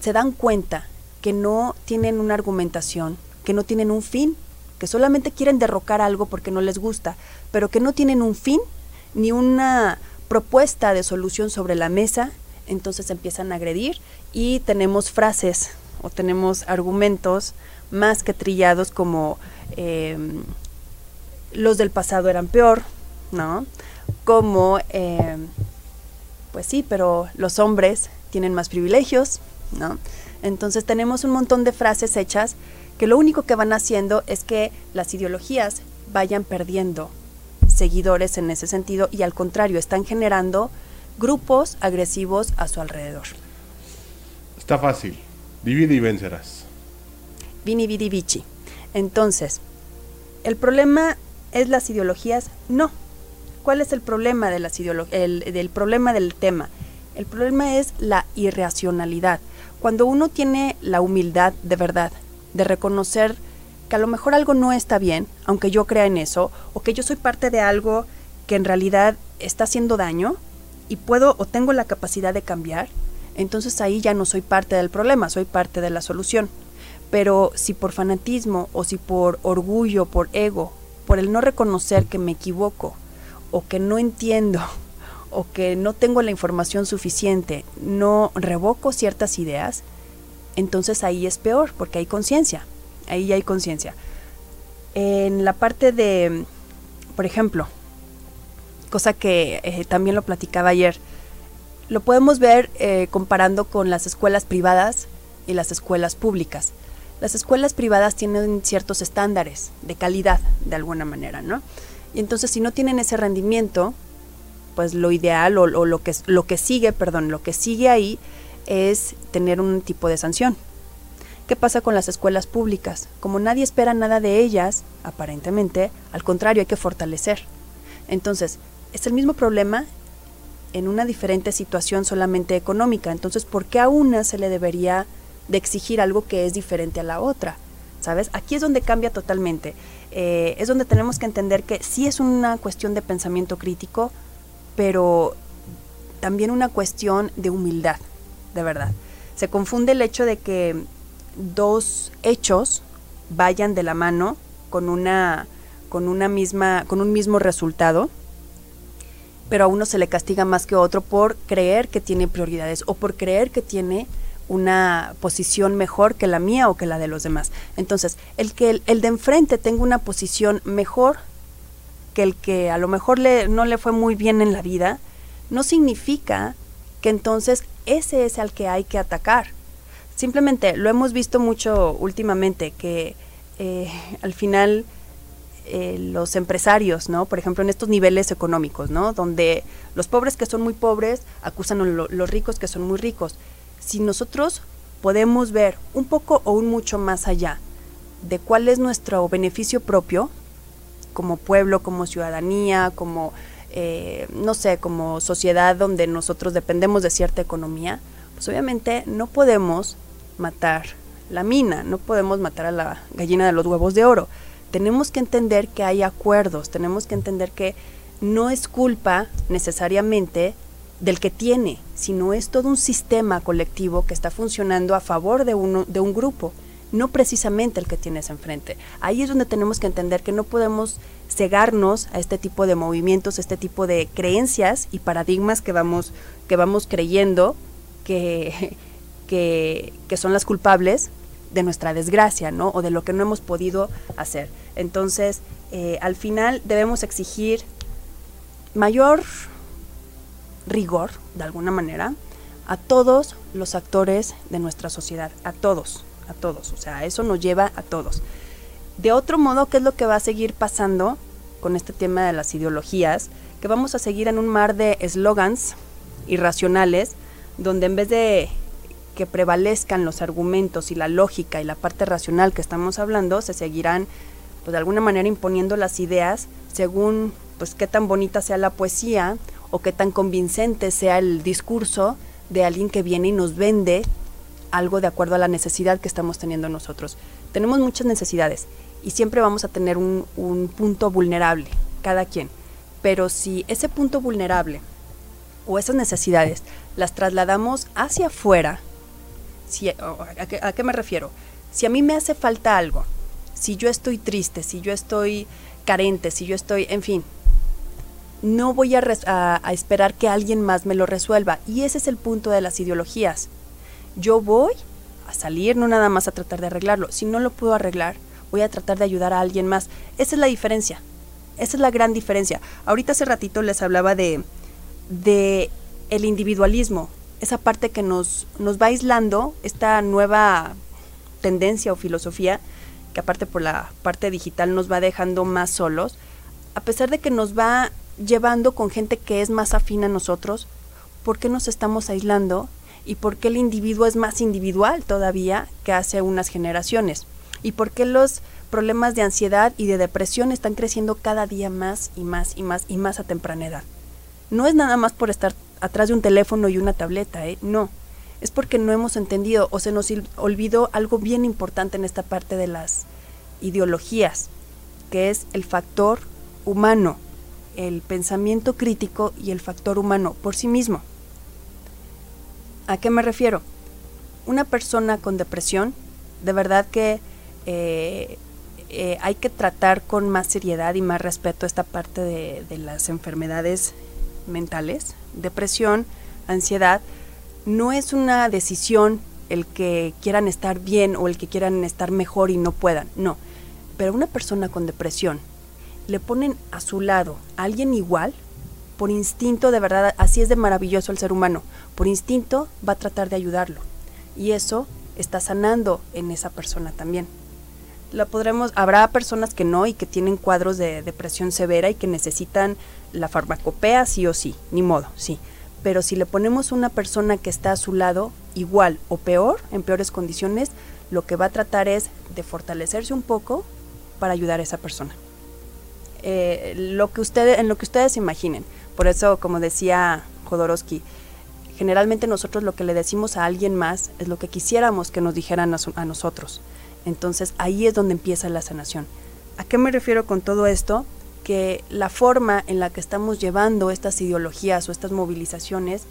se dan cuenta que no tienen una argumentación, que no tienen un fin, que solamente quieren derrocar algo porque no les gusta, pero que no tienen un fin ni una propuesta de solución sobre la mesa, entonces empiezan a agredir y tenemos frases o tenemos argumentos más que trillados como em, los del pasado eran peor, ¿no? Como, em, pues sí, pero los hombres tienen más privilegios, ¿no? Entonces tenemos un montón de frases hechas que lo único que van haciendo es que las ideologías vayan perdiendo seguidores en ese sentido y al contrario, están generando grupos agresivos a su alrededor. Está fácil. Divide y vencerás. Vini vidi vici. Entonces, ¿el problema es las ideologías? No. ¿Cuál es el problema de las el, del problema del tema? El problema es la irracionalidad. Cuando uno tiene la humildad de verdad, de reconocer que a lo mejor algo no está bien, aunque yo crea en eso, o que yo soy parte de algo que en realidad está haciendo daño y puedo o tengo la capacidad de cambiar, entonces ahí ya no soy parte del problema, soy parte de la solución. Pero si por fanatismo o si por orgullo, por ego, por el no reconocer que me equivoco o que no entiendo o que no tengo la información suficiente, no revoco ciertas ideas, entonces ahí es peor porque hay conciencia, ahí hay conciencia. En la parte de, por ejemplo, cosa que eh, también lo platicaba ayer, lo podemos ver eh, comparando con las escuelas privadas y las escuelas públicas. Las escuelas privadas tienen ciertos estándares de calidad, de alguna manera, ¿no? Y entonces si no tienen ese rendimiento, pues lo ideal o, o lo, que, lo que sigue, perdón, lo que sigue ahí es tener un tipo de sanción. ¿Qué pasa con las escuelas públicas? Como nadie espera nada de ellas, aparentemente, al contrario, hay que fortalecer. Entonces, es el mismo problema en una diferente situación solamente económica. Entonces, ¿por qué a una se le debería de exigir algo que es diferente a la otra? ¿Sabes? Aquí es donde cambia totalmente. Eh, es donde tenemos que entender que sí es una cuestión de pensamiento crítico, pero también una cuestión de humildad de verdad. Se confunde el hecho de que dos hechos vayan de la mano con una con una misma con un mismo resultado, pero a uno se le castiga más que a otro por creer que tiene prioridades o por creer que tiene una posición mejor que la mía o que la de los demás. Entonces, el que el, el de enfrente tenga una posición mejor que el que a lo mejor le, no le fue muy bien en la vida, no significa que entonces ese es al que hay que atacar. Simplemente lo hemos visto mucho últimamente, que eh, al final eh, los empresarios, ¿no? Por ejemplo, en estos niveles económicos, ¿no? Donde los pobres que son muy pobres acusan a los ricos que son muy ricos. Si nosotros podemos ver un poco o un mucho más allá de cuál es nuestro beneficio propio, como pueblo, como ciudadanía, como eh, no sé, como sociedad donde nosotros dependemos de cierta economía, pues obviamente no podemos matar la mina, no podemos matar a la gallina de los huevos de oro. Tenemos que entender que hay acuerdos, tenemos que entender que no es culpa necesariamente del que tiene, sino es todo un sistema colectivo que está funcionando a favor de, uno, de un grupo no precisamente el que tienes enfrente. Ahí es donde tenemos que entender que no podemos cegarnos a este tipo de movimientos, este tipo de creencias y paradigmas que vamos, que vamos creyendo que, que, son las culpables de nuestra desgracia, ¿no? O de lo que no hemos podido hacer. Entonces, eh, al final debemos exigir mayor rigor, de alguna manera, a todos los actores de nuestra sociedad, a todos a todos, o sea, eso nos lleva a todos. De otro modo, ¿qué es lo que va a seguir pasando con este tema de las ideologías? Que vamos a seguir en un mar de eslogans irracionales, donde en vez de que prevalezcan los argumentos y la lógica y la parte racional que estamos hablando, se seguirán pues de alguna manera imponiendo las ideas según pues qué tan bonita sea la poesía o qué tan convincente sea el discurso de alguien que viene y nos vende algo de acuerdo a la necesidad que estamos teniendo nosotros. Tenemos muchas necesidades y siempre vamos a tener un, punto vulnerable, cada quien. Pero si ese punto vulnerable o esas necesidades las trasladamos hacia afuera, ¿a, qué, ¿a qué me refiero? Si a mí me hace falta algo, si yo estoy triste, si yo estoy carente, si yo estoy, en fin, no voy a, a, esperar que alguien más me lo resuelva. Y ese es el punto de las ideologías. Yo voy a salir, no nada más a tratar de arreglarlo. Si no lo puedo arreglar, voy a tratar de ayudar a alguien más. Esa es la diferencia. Esa es la gran diferencia. Ahorita hace ratito les hablaba de, de el individualismo, esa parte que nos, nos va aislando, esta nueva tendencia o filosofía, que aparte por la parte digital nos va dejando más solos, a pesar de que nos va llevando con gente que es más afín a nosotros, ¿por qué nos estamos aislando? ¿Y por qué el individuo es más individual todavía que hace unas generaciones? ¿Y por qué los problemas de ansiedad y de depresión están creciendo cada día más y más y más y más a temprana edad? No es nada más por estar atrás de un teléfono y una tableta, ¿eh? No. Es porque no hemos entendido o se nos olvidó algo bien importante en esta parte de las ideologías, que es el factor humano el pensamiento crítico y el factor humano por sí mismo. ¿A qué me refiero? Una persona con depresión, de verdad que eh, eh, hay que tratar con más seriedad y más respeto esta parte de, de las enfermedades mentales. Depresión, ansiedad, no es una decisión el que quieran estar bien o el que quieran estar mejor y no puedan, no. Pero una persona con depresión le ponen a su lado a alguien igual, por instinto, de verdad, así es de maravilloso el ser humano, por instinto va a tratar de ayudarlo. Y eso está sanando en esa persona también. La podremos, habrá personas que no y que tienen cuadros de depresión severa y que necesitan la farmacopea sí o sí, ni modo, sí. Pero si le ponemos una persona que está a su lado igual o peor, en peores condiciones, lo que va a tratar es de fortalecerse un poco para ayudar a esa persona. Eh, lo que ustedes, en lo que ustedes imaginen. Por eso, como decía Jodorowsky, generalmente nosotros lo que le decimos a alguien más es lo que quisiéramos que nos dijeran a, nosotros. Entonces ahí es donde empieza la sanación. ¿A qué me refiero con todo esto? Que la forma en la que estamos llevando estas ideologías o estas movilizaciones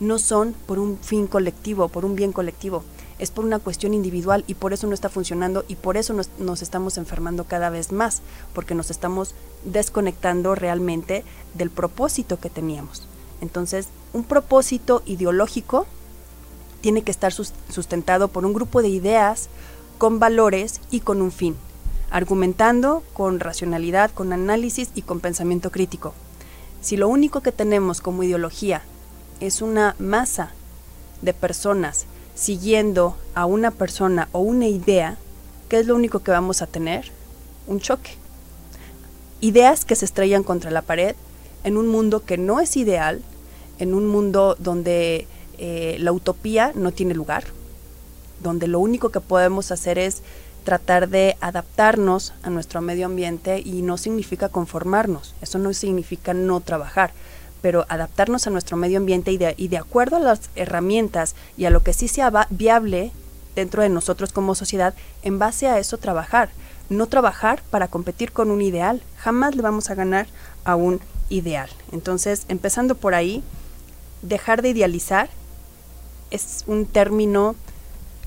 no son por un fin colectivo, por un bien colectivo, es por una cuestión individual y por eso no está funcionando y por eso nos, nos, estamos enfermando cada vez más, porque nos estamos desconectando realmente del propósito que teníamos. Entonces, un propósito ideológico tiene que estar sustentado por un grupo de ideas con valores y con un fin, argumentando con racionalidad, con análisis y con pensamiento crítico. Si lo único que tenemos como ideología es una masa de personas siguiendo a una persona o una idea, ¿qué es lo único que vamos a tener? Un choque. Ideas que se estrellan contra la pared en un mundo que no es ideal, en un mundo donde eh, la utopía no tiene lugar, donde lo único que podemos hacer es tratar de adaptarnos a nuestro medio ambiente y no significa conformarnos, eso no significa no trabajar, pero adaptarnos a nuestro medio ambiente y de, y de acuerdo a las herramientas y a lo que sí sea viable dentro de nosotros como sociedad, en base a eso trabajar. No trabajar para competir con un ideal. Jamás le vamos a ganar a un ideal. Entonces, empezando por ahí, dejar de idealizar es un término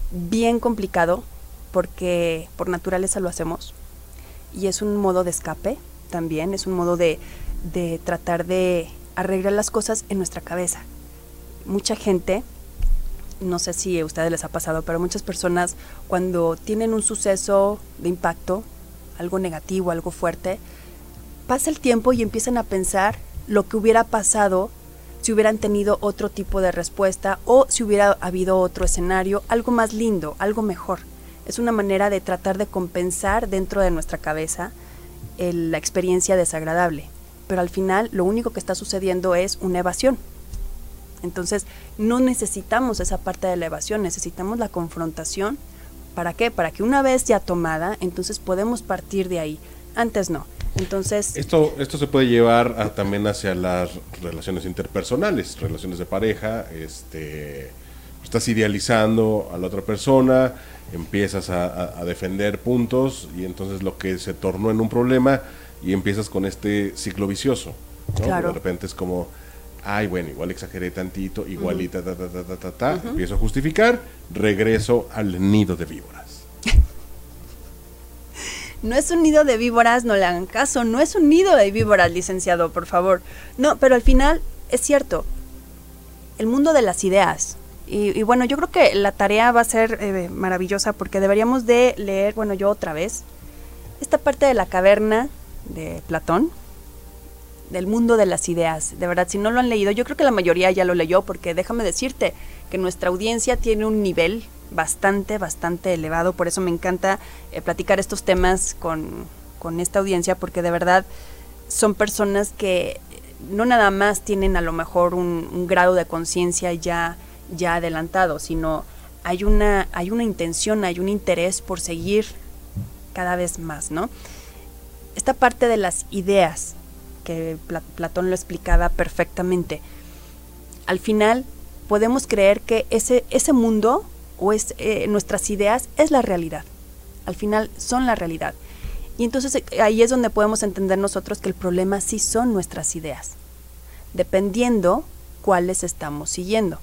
bien complicado porque por naturaleza lo hacemos y es un modo de escape también, es un modo de, de tratar de arreglar las cosas en nuestra cabeza. Mucha gente, no sé si a ustedes les ha pasado, pero muchas personas cuando tienen un suceso de impacto, algo negativo, algo fuerte, pasa el tiempo y empiezan a pensar lo que hubiera pasado si hubieran tenido otro tipo de respuesta o si hubiera habido otro escenario, algo más lindo, algo mejor. Es una manera de tratar de compensar dentro de nuestra cabeza la experiencia desagradable pero al final lo único que está sucediendo es una evasión. Entonces, no necesitamos esa parte de la evasión, necesitamos la confrontación. ¿Para qué? Para que una vez ya tomada, entonces podemos partir de ahí. Antes no. Entonces... Esto, esto se puede llevar también hacia las relaciones interpersonales, relaciones de pareja, este, estás idealizando a la otra persona, empiezas a, a defender puntos y entonces lo que se tornó en un problema y empiezas con este ciclo vicioso. De repente es como, ay, bueno, igual exageré tantito, igual y ta, ta, ta, ta, ta, ta, empiezo a justificar, regreso al nido de víboras. no es un nido de víboras, no le hagan caso, no es un nido de víboras, licenciado, por favor. No, pero al final es cierto, el mundo de las ideas. Y, bueno, yo creo que la tarea va a ser eh, maravillosa porque deberíamos de leer, bueno, yo otra vez, esta parte de la caverna de Platón, del mundo de las ideas. De verdad, si no lo han leído, yo creo que la mayoría ya lo leyó porque déjame decirte que nuestra audiencia tiene un nivel bastante, bastante elevado. Por eso me encanta eh, platicar estos temas con, esta audiencia porque de verdad son personas que no nada más tienen a lo mejor un, grado de conciencia ya, ya adelantado, sino hay una, hay una intención, hay un interés por seguir cada vez más, ¿no? Esta parte de las ideas, que Platón lo explicaba perfectamente, al final podemos creer que ese, ese mundo o es, eh, nuestras ideas es la realidad. Al final son la realidad. Y entonces eh, ahí es donde podemos entender nosotros que el problema sí son nuestras ideas, dependiendo cuáles estamos siguiendo.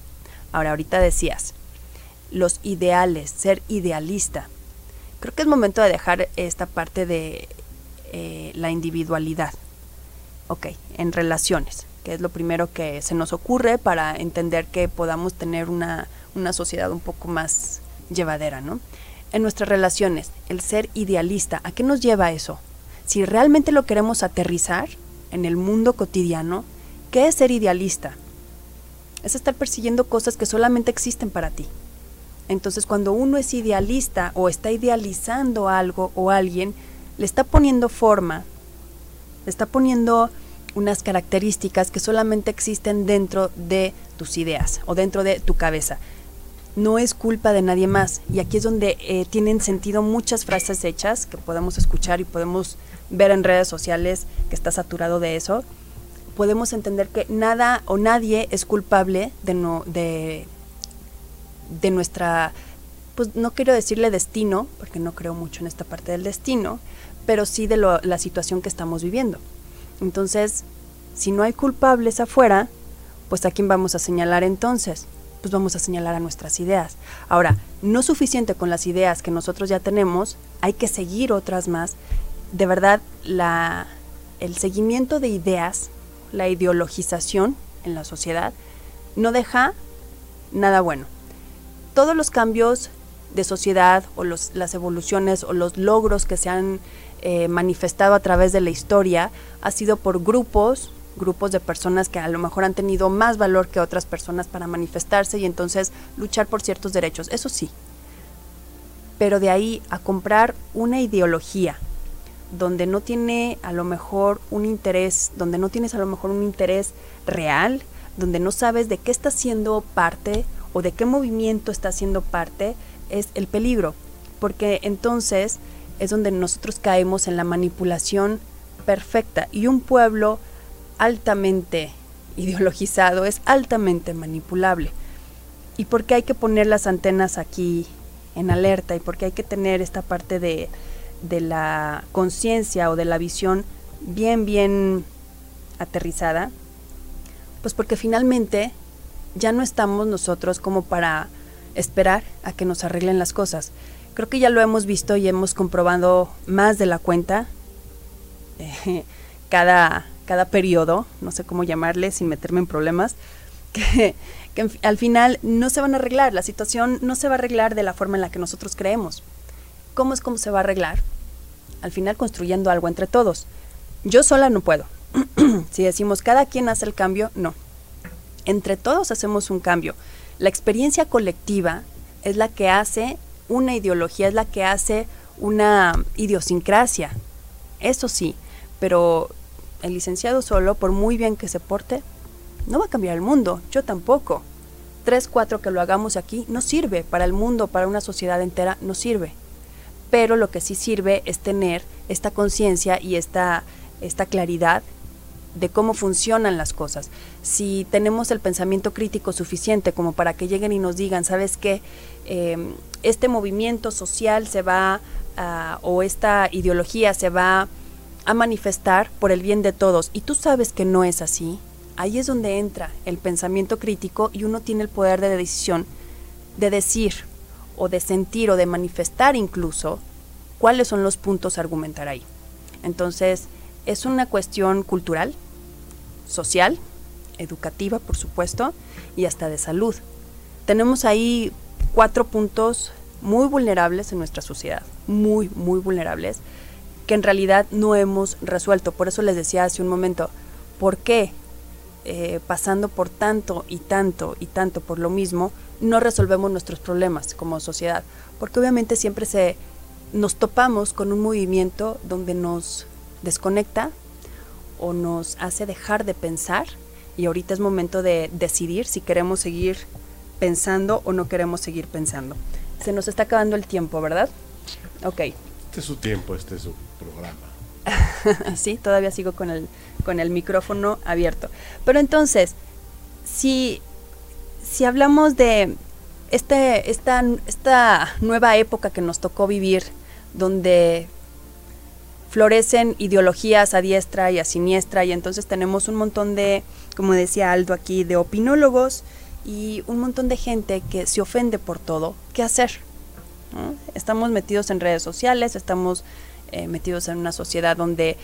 Ahora, ahorita decías, los ideales, ser idealista. Creo que es momento de dejar esta parte de eh, la individualidad. Ok, en relaciones, que es lo primero que se nos ocurre para entender que podamos tener una una sociedad un poco más llevadera, ¿no? En nuestras relaciones, el ser idealista, ¿a qué nos lleva eso? Si realmente lo queremos aterrizar en el mundo cotidiano, ¿qué es ser idealista? Es estar persiguiendo cosas que solamente existen para ti. Entonces, cuando uno es idealista o está idealizando algo o alguien, le está poniendo forma, le está poniendo unas características que solamente existen dentro de tus ideas o dentro de tu cabeza no es culpa de nadie más. Y aquí es donde eh, tienen sentido muchas frases hechas que podemos escuchar y podemos ver en redes sociales que está saturado de eso. Podemos entender que nada o nadie es culpable de, no, de, de nuestra, pues no quiero decirle destino, porque no creo mucho en esta parte del destino, pero sí de la situación que estamos viviendo. Entonces, si no hay culpables afuera, pues a quién vamos a señalar entonces? pues vamos a señalar a nuestras ideas. Ahora, no suficiente con las ideas que nosotros ya tenemos, hay que seguir otras más. De verdad, la, el seguimiento de ideas, la ideologización en la sociedad, no deja nada bueno. Todos los cambios de sociedad o las evoluciones o los logros que se han eh, manifestado a través de la historia ha sido por grupos grupos de personas que a lo mejor han tenido más valor que otras personas para manifestarse y entonces luchar por ciertos derechos, eso sí. Pero de ahí a comprar una ideología donde no tiene a lo mejor un interés, donde no tienes a lo mejor un interés real, donde no sabes de qué está siendo parte o de qué movimiento está siendo parte, es el peligro, porque entonces es donde nosotros caemos en la manipulación perfecta y un pueblo altamente ideologizado, es altamente manipulable. ¿Y por qué hay que poner las antenas aquí en alerta? ¿Y por qué hay que tener esta parte de, de la conciencia o de la visión bien, bien aterrizada? Pues porque finalmente ya no estamos nosotros como para esperar a que nos arreglen las cosas. Creo que ya lo hemos visto y hemos comprobado más de la cuenta. Eh, cada cada periodo, no sé cómo llamarle sin meterme en problemas, que, al final no se van a arreglar, la situación no se va a arreglar de la forma en la que nosotros creemos. ¿Cómo es cómo se va a arreglar? Al final construyendo algo entre todos. Yo sola no puedo. si decimos cada quien hace el cambio, no. Entre todos hacemos un cambio. La experiencia colectiva es la que hace una ideología, es la que hace una idiosincrasia. Eso sí, pero el licenciado solo, por muy bien que se porte, no va a cambiar el mundo, yo tampoco. Tres, cuatro que lo hagamos aquí no sirve para el mundo, para una sociedad entera, no sirve. Pero lo que sí sirve es tener esta conciencia y esta, esta claridad de cómo funcionan las cosas. Si tenemos el pensamiento crítico suficiente como para que lleguen y nos digan, ¿sabes qué? Em, este movimiento social se va, o esta ideología se va a manifestar por el bien de todos y tú sabes que no es así, ahí es donde entra el pensamiento crítico y uno tiene el poder de decisión de decir o de sentir o de manifestar incluso cuáles son los puntos a argumentar ahí. Entonces, es una cuestión cultural, social, educativa, por supuesto, y hasta de salud. Tenemos ahí cuatro puntos muy vulnerables en nuestra sociedad, muy, muy vulnerables, que en realidad no hemos resuelto. Por eso les decía hace un momento, ¿por qué eh, pasando por tanto y tanto y tanto por lo mismo, no resolvemos nuestros problemas como sociedad? Porque obviamente siempre se nos topamos con un movimiento donde nos desconecta o nos hace dejar de pensar y ahorita es momento de decidir si queremos seguir pensando o no queremos seguir pensando. Se nos está acabando el tiempo, ¿verdad? Ok. Este es su tiempo, este es su programa. sí, todavía sigo con el, con el micrófono abierto. Pero entonces, si, si hablamos de este, esta, esta nueva época que nos tocó vivir, donde florecen ideologías a diestra y a siniestra, y entonces tenemos un montón de, como decía Aldo aquí, de opinólogos y un montón de gente que se ofende por todo, ¿qué hacer? Estamos metidos en redes sociales, estamos eh, metidos en una sociedad donde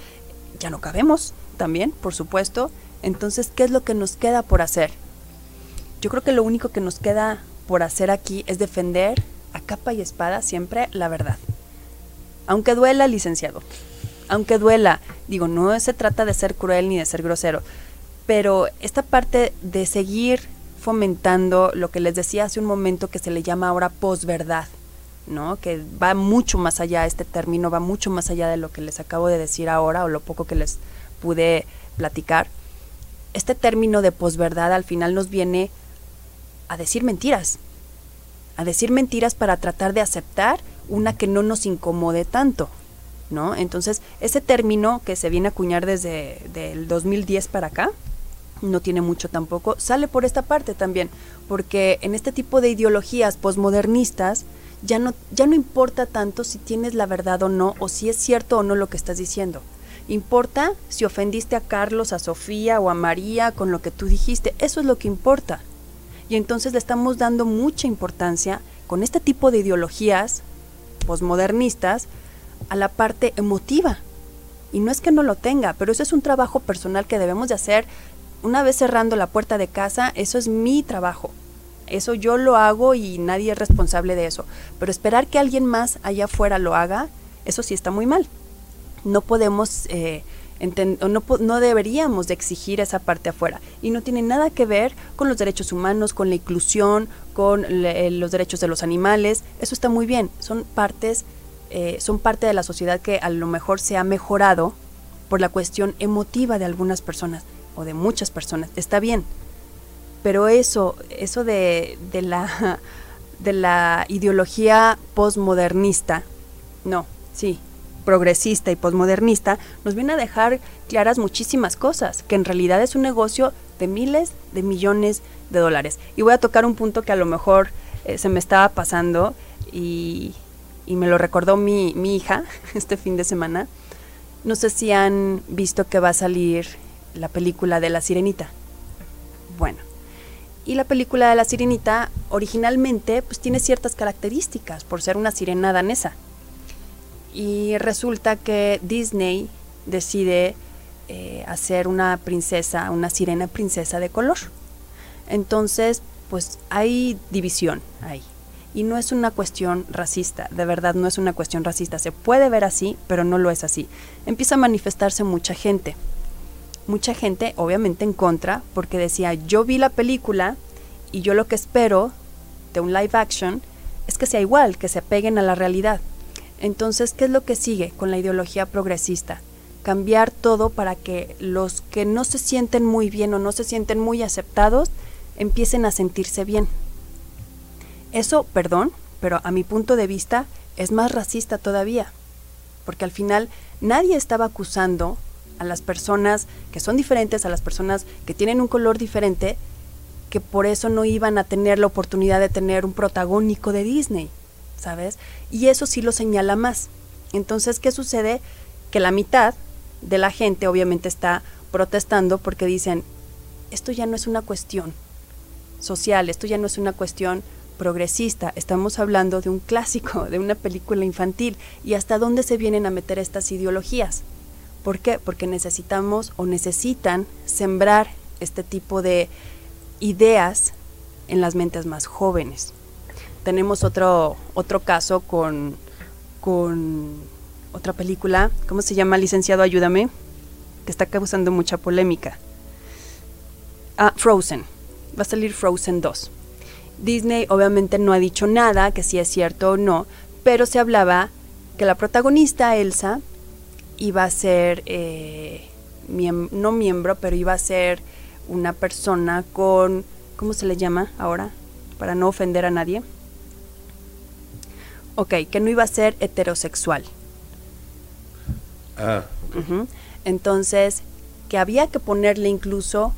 ya no cabemos también, por supuesto. Entonces, ¿qué es lo que nos queda por hacer? Yo creo que lo único que nos queda por hacer aquí es defender a capa y espada siempre la verdad. Aunque duela, licenciado. Aunque duela. Digo, no se trata de ser cruel ni de ser grosero. Pero esta parte de seguir fomentando lo que les decía hace un momento que se le llama ahora posverdad, ¿no? Que va mucho más allá, este término va mucho más allá de lo que les acabo de decir ahora o lo poco que les pude platicar. Este término de posverdad al final nos viene a decir mentiras, a decir mentiras para tratar de aceptar una que no nos incomode tanto, ¿no? Entonces, ese término que se viene a acuñar desde el 2010 para acá, no tiene mucho tampoco, sale por esta parte también, porque en este tipo de ideologías posmodernistas ya no, ya no importa tanto si tienes la verdad o no, o si es cierto o no lo que estás diciendo. Importa si ofendiste a Carlos, a Sofía o a María con lo que tú dijiste, eso es lo que importa. Y entonces le estamos dando mucha importancia con este tipo de ideologías posmodernistas a la parte emotiva. Y no es que no lo tenga, pero eso es un trabajo personal que debemos de hacer una vez cerrando la puerta de casa, eso es mi trabajo. Eso yo lo hago y nadie es responsable de eso. Pero esperar que alguien más allá afuera lo haga, eso sí está muy mal. No podemos, eh, no, deberíamos de exigir esa parte afuera. Y no tiene nada que ver con los derechos humanos, con la inclusión, con los derechos de los animales. Eso está muy bien. Son partes, eh, son parte de la sociedad que a lo mejor se ha mejorado por la cuestión emotiva de algunas personas o de muchas personas, está bien. Pero eso, eso de, de la, de la ideología posmodernista, no, sí, progresista y posmodernista, nos viene a dejar claras muchísimas cosas, que en realidad es un negocio de miles de millones de dólares. Y voy a tocar un punto que a lo mejor eh, se me estaba pasando y, y me lo recordó mi, mi hija este fin de semana. No sé si han visto que va a salir la película de La Sirenita. Bueno, y la película de La Sirenita originalmente pues tiene ciertas características por ser una sirena danesa. Y resulta que Disney decide eh, hacer una princesa, una sirena princesa de color. Entonces, pues hay división ahí. Y no es una cuestión racista, de verdad no es una cuestión racista. Se puede ver así, pero no lo es así. Empieza a manifestarse mucha gente mucha gente obviamente en contra porque decía, yo vi la película y yo lo que espero de un live action es que sea igual, que se apeguen a la realidad. Entonces, ¿qué es lo que sigue con la ideología progresista? Cambiar todo para que los que no se sienten muy bien o no se sienten muy aceptados empiecen a sentirse bien. Eso, perdón, pero a mi punto de vista es más racista todavía, porque al final nadie estaba acusando a las personas que son diferentes, a las personas que tienen un color diferente, que por eso no iban a tener la oportunidad de tener un protagónico de Disney, ¿sabes? Y eso sí lo señala más. Entonces, ¿qué sucede? Que la mitad de la gente obviamente está protestando porque dicen, esto ya no es una cuestión social, esto ya no es una cuestión progresista, estamos hablando de un clásico, de una película infantil, y hasta dónde se vienen a meter estas ideologías. ¿Por qué? Porque necesitamos o necesitan sembrar este tipo de ideas en las mentes más jóvenes. Tenemos otro, otro caso con, con otra película, ¿cómo se llama, licenciado? Ayúdame, que está causando mucha polémica. Ah, Frozen. Va a salir Frozen 2. Disney obviamente no ha dicho nada, que si es cierto o no, pero se hablaba que la protagonista, Elsa, iba a ser, eh, no miembro, pero iba a ser una persona con, ¿cómo se le llama ahora? Para no ofender a nadie. Ok, que no iba a ser heterosexual. Ah. Entonces, que había que ponerle incluso,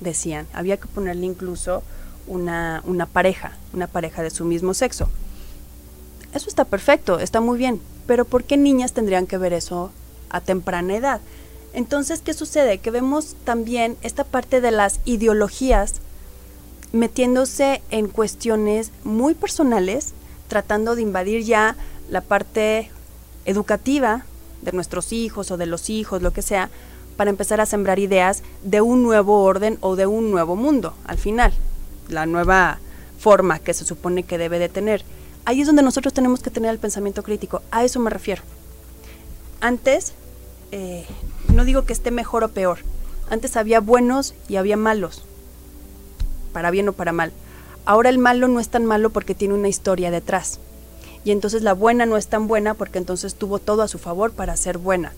decían, había que ponerle incluso una, una pareja, una pareja de su mismo sexo. Eso está perfecto, está muy bien, pero ¿por qué niñas tendrían que ver eso a temprana edad? Entonces, ¿qué sucede? Que vemos también esta parte de las ideologías metiéndose en cuestiones muy personales, tratando de invadir ya la parte educativa de nuestros hijos o de los hijos, lo que sea, para empezar a sembrar ideas de un nuevo orden o de un nuevo mundo, al final, la nueva forma que se supone que debe de tener. Ahí es donde nosotros tenemos que tener el pensamiento crítico, a eso me refiero. Antes, eh, no digo que esté mejor o peor, antes había buenos y había malos, para bien o para mal. Ahora el malo no es tan malo porque tiene una historia detrás y entonces la buena no es tan buena porque entonces tuvo todo a su favor para ser buena.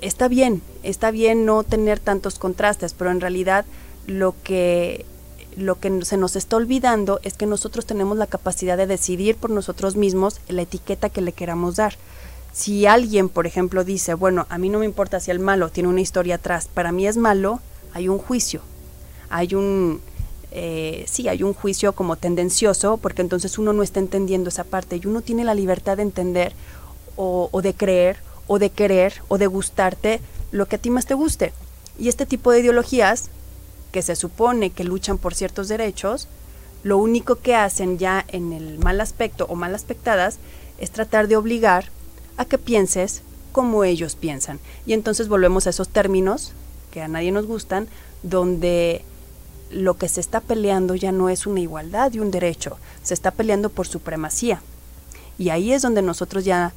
Está bien, está bien no tener tantos contrastes, pero en realidad lo que lo que se nos está olvidando es que nosotros tenemos la capacidad de decidir por nosotros mismos la etiqueta que le queramos dar. Si alguien, por ejemplo, dice, bueno, a mí no me importa si el malo tiene una historia atrás, para mí es malo, hay un juicio, hay un, eh, sí hay un juicio como tendencioso, porque entonces uno no está entendiendo esa parte y uno tiene la libertad de entender o, o de creer o de querer o de gustarte lo que a ti más te guste. Y este tipo de ideologías, que se supone que luchan por ciertos derechos, lo único que hacen ya en el mal aspecto o mal aspectadas es tratar de obligar a que pienses como ellos piensan. Y entonces volvemos a esos términos que a nadie nos gustan, donde lo que se está peleando ya no es una igualdad y un derecho, se está peleando por supremacía. Y ahí es donde nosotros ya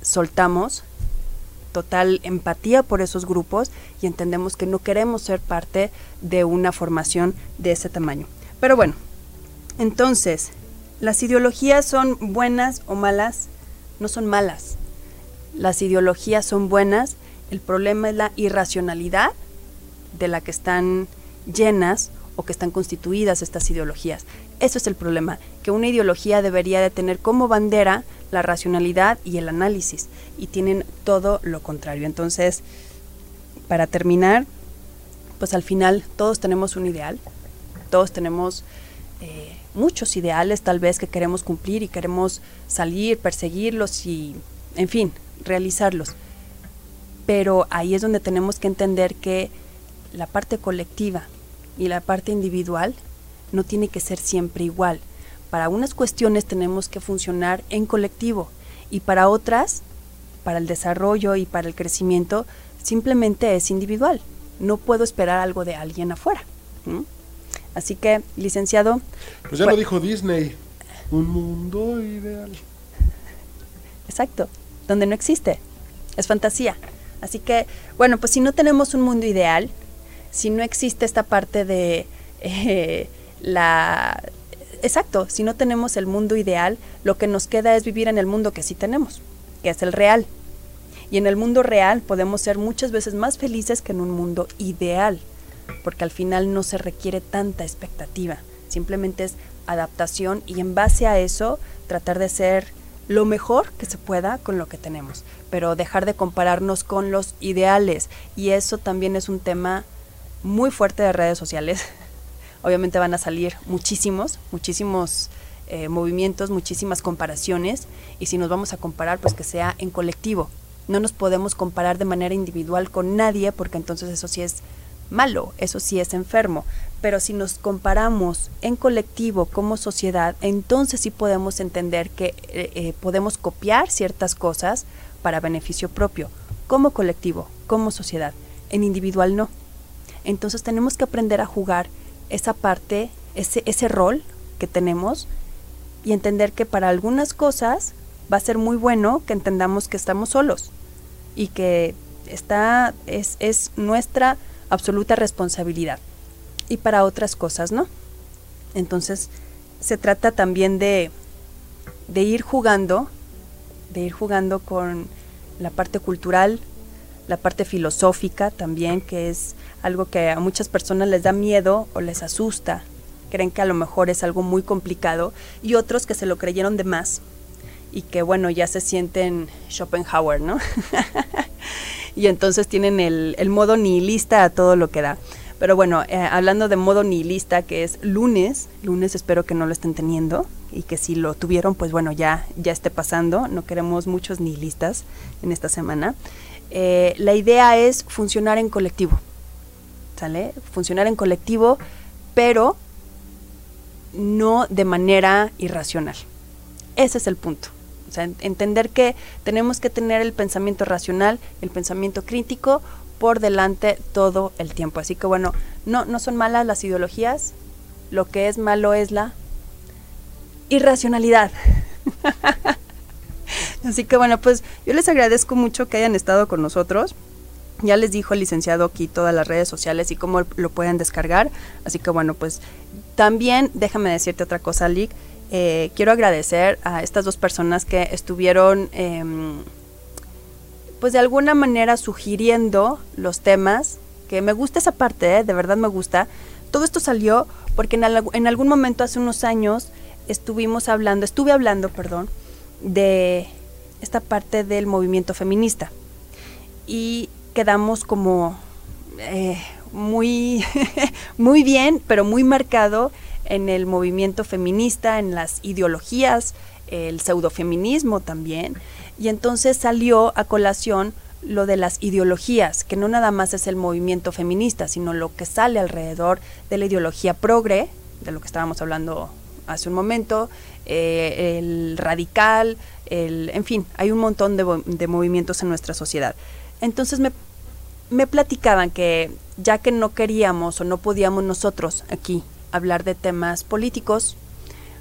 soltamos total empatía por esos grupos y entendemos que no queremos ser parte de una formación de ese tamaño. Pero bueno, entonces, ¿las ideologías son buenas o malas? No son malas. Las ideologías son buenas, el problema es la irracionalidad de la que están llenas que están constituidas estas ideologías. Eso es el problema, que una ideología debería de tener como bandera la racionalidad y el análisis, y tienen todo lo contrario. Entonces, para terminar, pues al final todos tenemos un ideal, todos tenemos eh, muchos ideales tal vez que queremos cumplir y queremos salir, perseguirlos y, en fin, realizarlos. Pero ahí es donde tenemos que entender que la parte colectiva, y la parte individual no tiene que ser siempre igual. Para unas cuestiones tenemos que funcionar en colectivo y para otras, para el desarrollo y para el crecimiento, simplemente es individual. No puedo esperar algo de alguien afuera. Así que, licenciado. Pues ya lo dijo Disney. Un mundo ideal. Exacto, donde no existe. Es fantasía. Así que, bueno, pues si no tenemos un mundo ideal, si no existe esta parte de eh, la... Exacto, si no tenemos el mundo ideal, lo que nos queda es vivir en el mundo que sí tenemos, que es el real. Y en el mundo real podemos ser muchas veces más felices que en un mundo ideal, porque al final no se requiere tanta expectativa, simplemente es adaptación y en base a eso tratar de ser lo mejor que se pueda con lo que tenemos, pero dejar de compararnos con los ideales y eso también es un tema muy fuerte de redes sociales. Obviamente van a salir muchísimos, muchísimos eh, movimientos, muchísimas comparaciones y si nos vamos a comparar, pues que sea en colectivo, No nos podemos comparar de manera individual con nadie porque entonces eso sí es malo, eso sí es enfermo. Pero si nos comparamos en colectivo como sociedad, entonces sí podemos entender que eh, eh, podemos copiar ciertas cosas para beneficio propio, como colectivo, como sociedad. En individual no. Entonces tenemos que aprender a jugar esa parte, ese, ese rol que tenemos y entender que para algunas cosas va a ser muy bueno que entendamos que estamos solos y que está, es, es nuestra absoluta responsabilidad. Y para otras cosas, ¿no? Entonces, se trata también de, de ir jugando, de ir jugando con la parte cultural, la parte filosófica también, que es algo que a muchas personas les da miedo o les asusta, creen que a lo mejor es algo muy complicado, y otros que se lo creyeron de más y que bueno, ya se sienten Schopenhauer, ¿no? y entonces tienen el, el, modo nihilista a todo lo que da. Pero bueno, eh, hablando de modo nihilista, que es lunes, lunes espero que no lo estén teniendo y que si lo tuvieron, pues bueno, ya, ya esté pasando. No queremos muchos nihilistas en esta semana. Eh, la idea es funcionar en colectivo, ¿sale? Funcionar en colectivo, pero no de manera irracional. Ese es el punto. O sea, entender que tenemos que tener el pensamiento racional, el pensamiento crítico por delante todo el tiempo. Así que bueno, no, no son malas las ideologías, lo que es malo es la irracionalidad. Así que bueno, pues yo les agradezco mucho que hayan estado con nosotros. Ya les dijo el licenciado aquí todas las redes sociales y cómo lo pueden descargar. Así que bueno, pues también déjame decirte otra cosa, Lick eh, quiero agradecer a estas dos personas que estuvieron, em, pues de alguna manera sugiriendo los temas, que me gusta esa parte, eh, de verdad me gusta. Todo esto salió porque en, en, algún momento hace unos años estuvimos hablando, estuve hablando, perdón, de esta parte del movimiento feminista. Y quedamos como eh, muy, muy bien, pero muy marcado en el movimiento feminista, en las ideologías, el pseudofeminismo también. Y entonces salió a colación lo de las ideologías, que no nada más es el movimiento feminista, sino lo que sale alrededor de la ideología progre, de lo que estábamos hablando hace un momento, eh, el radical, el, en fin, hay un montón de, de movimientos en nuestra sociedad. Entonces me, me platicaban que ya que no queríamos o no podíamos nosotros aquí hablar de temas políticos,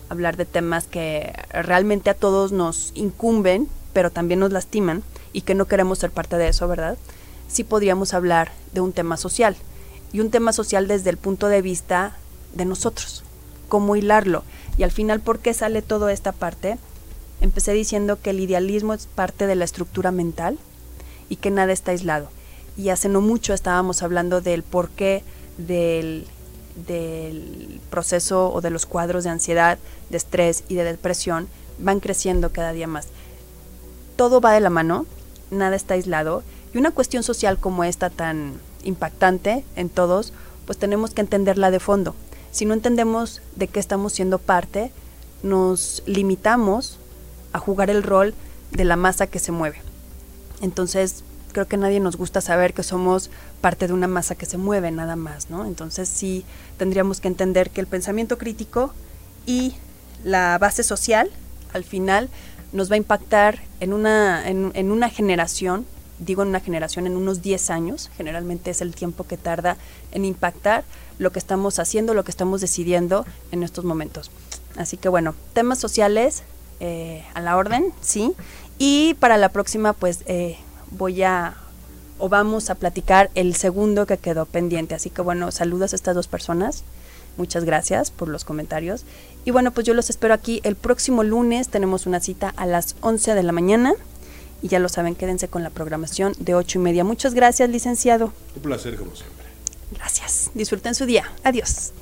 hablar de temas que realmente a todos nos incumben, pero también nos lastiman y que no queremos ser parte de eso, ¿verdad? Sí podríamos hablar de un tema social y un tema social desde el punto de vista de nosotros, cómo hilarlo. Y al final, ¿por qué sale toda esta parte? Empecé diciendo que el idealismo es parte de la estructura mental y que nada está aislado. Y hace no mucho estábamos hablando del porqué del del proceso o de los cuadros de ansiedad, de estrés y de depresión van creciendo cada día más. Todo va de la mano, nada está aislado y una cuestión social como esta tan impactante en todos, pues tenemos que entenderla de fondo. Si no entendemos de qué estamos siendo parte, nos limitamos a jugar el rol de la masa que se mueve. Entonces, creo que nadie nos gusta saber que somos parte de una masa que se mueve nada más, ¿no? Entonces sí tendríamos que entender que el pensamiento crítico y la base social al final nos va a impactar en una, en, una generación, digo en una generación, en unos 10 años, generalmente es el tiempo que tarda en impactar lo que estamos haciendo, lo que estamos decidiendo en estos momentos. Así que bueno, temas sociales eh, a la orden, sí. Y para la próxima, pues eh, voy a o vamos a platicar el segundo que quedó pendiente. Así que bueno, saludos a estas dos personas. Muchas gracias por los comentarios. Y bueno, pues yo los espero aquí el próximo lunes. Tenemos una cita a las 11 de la mañana. Y ya lo saben, quédense con la programación de 8 y media. Muchas gracias, licenciado. Un placer, como. Gracias. Disfruten su día. Adiós.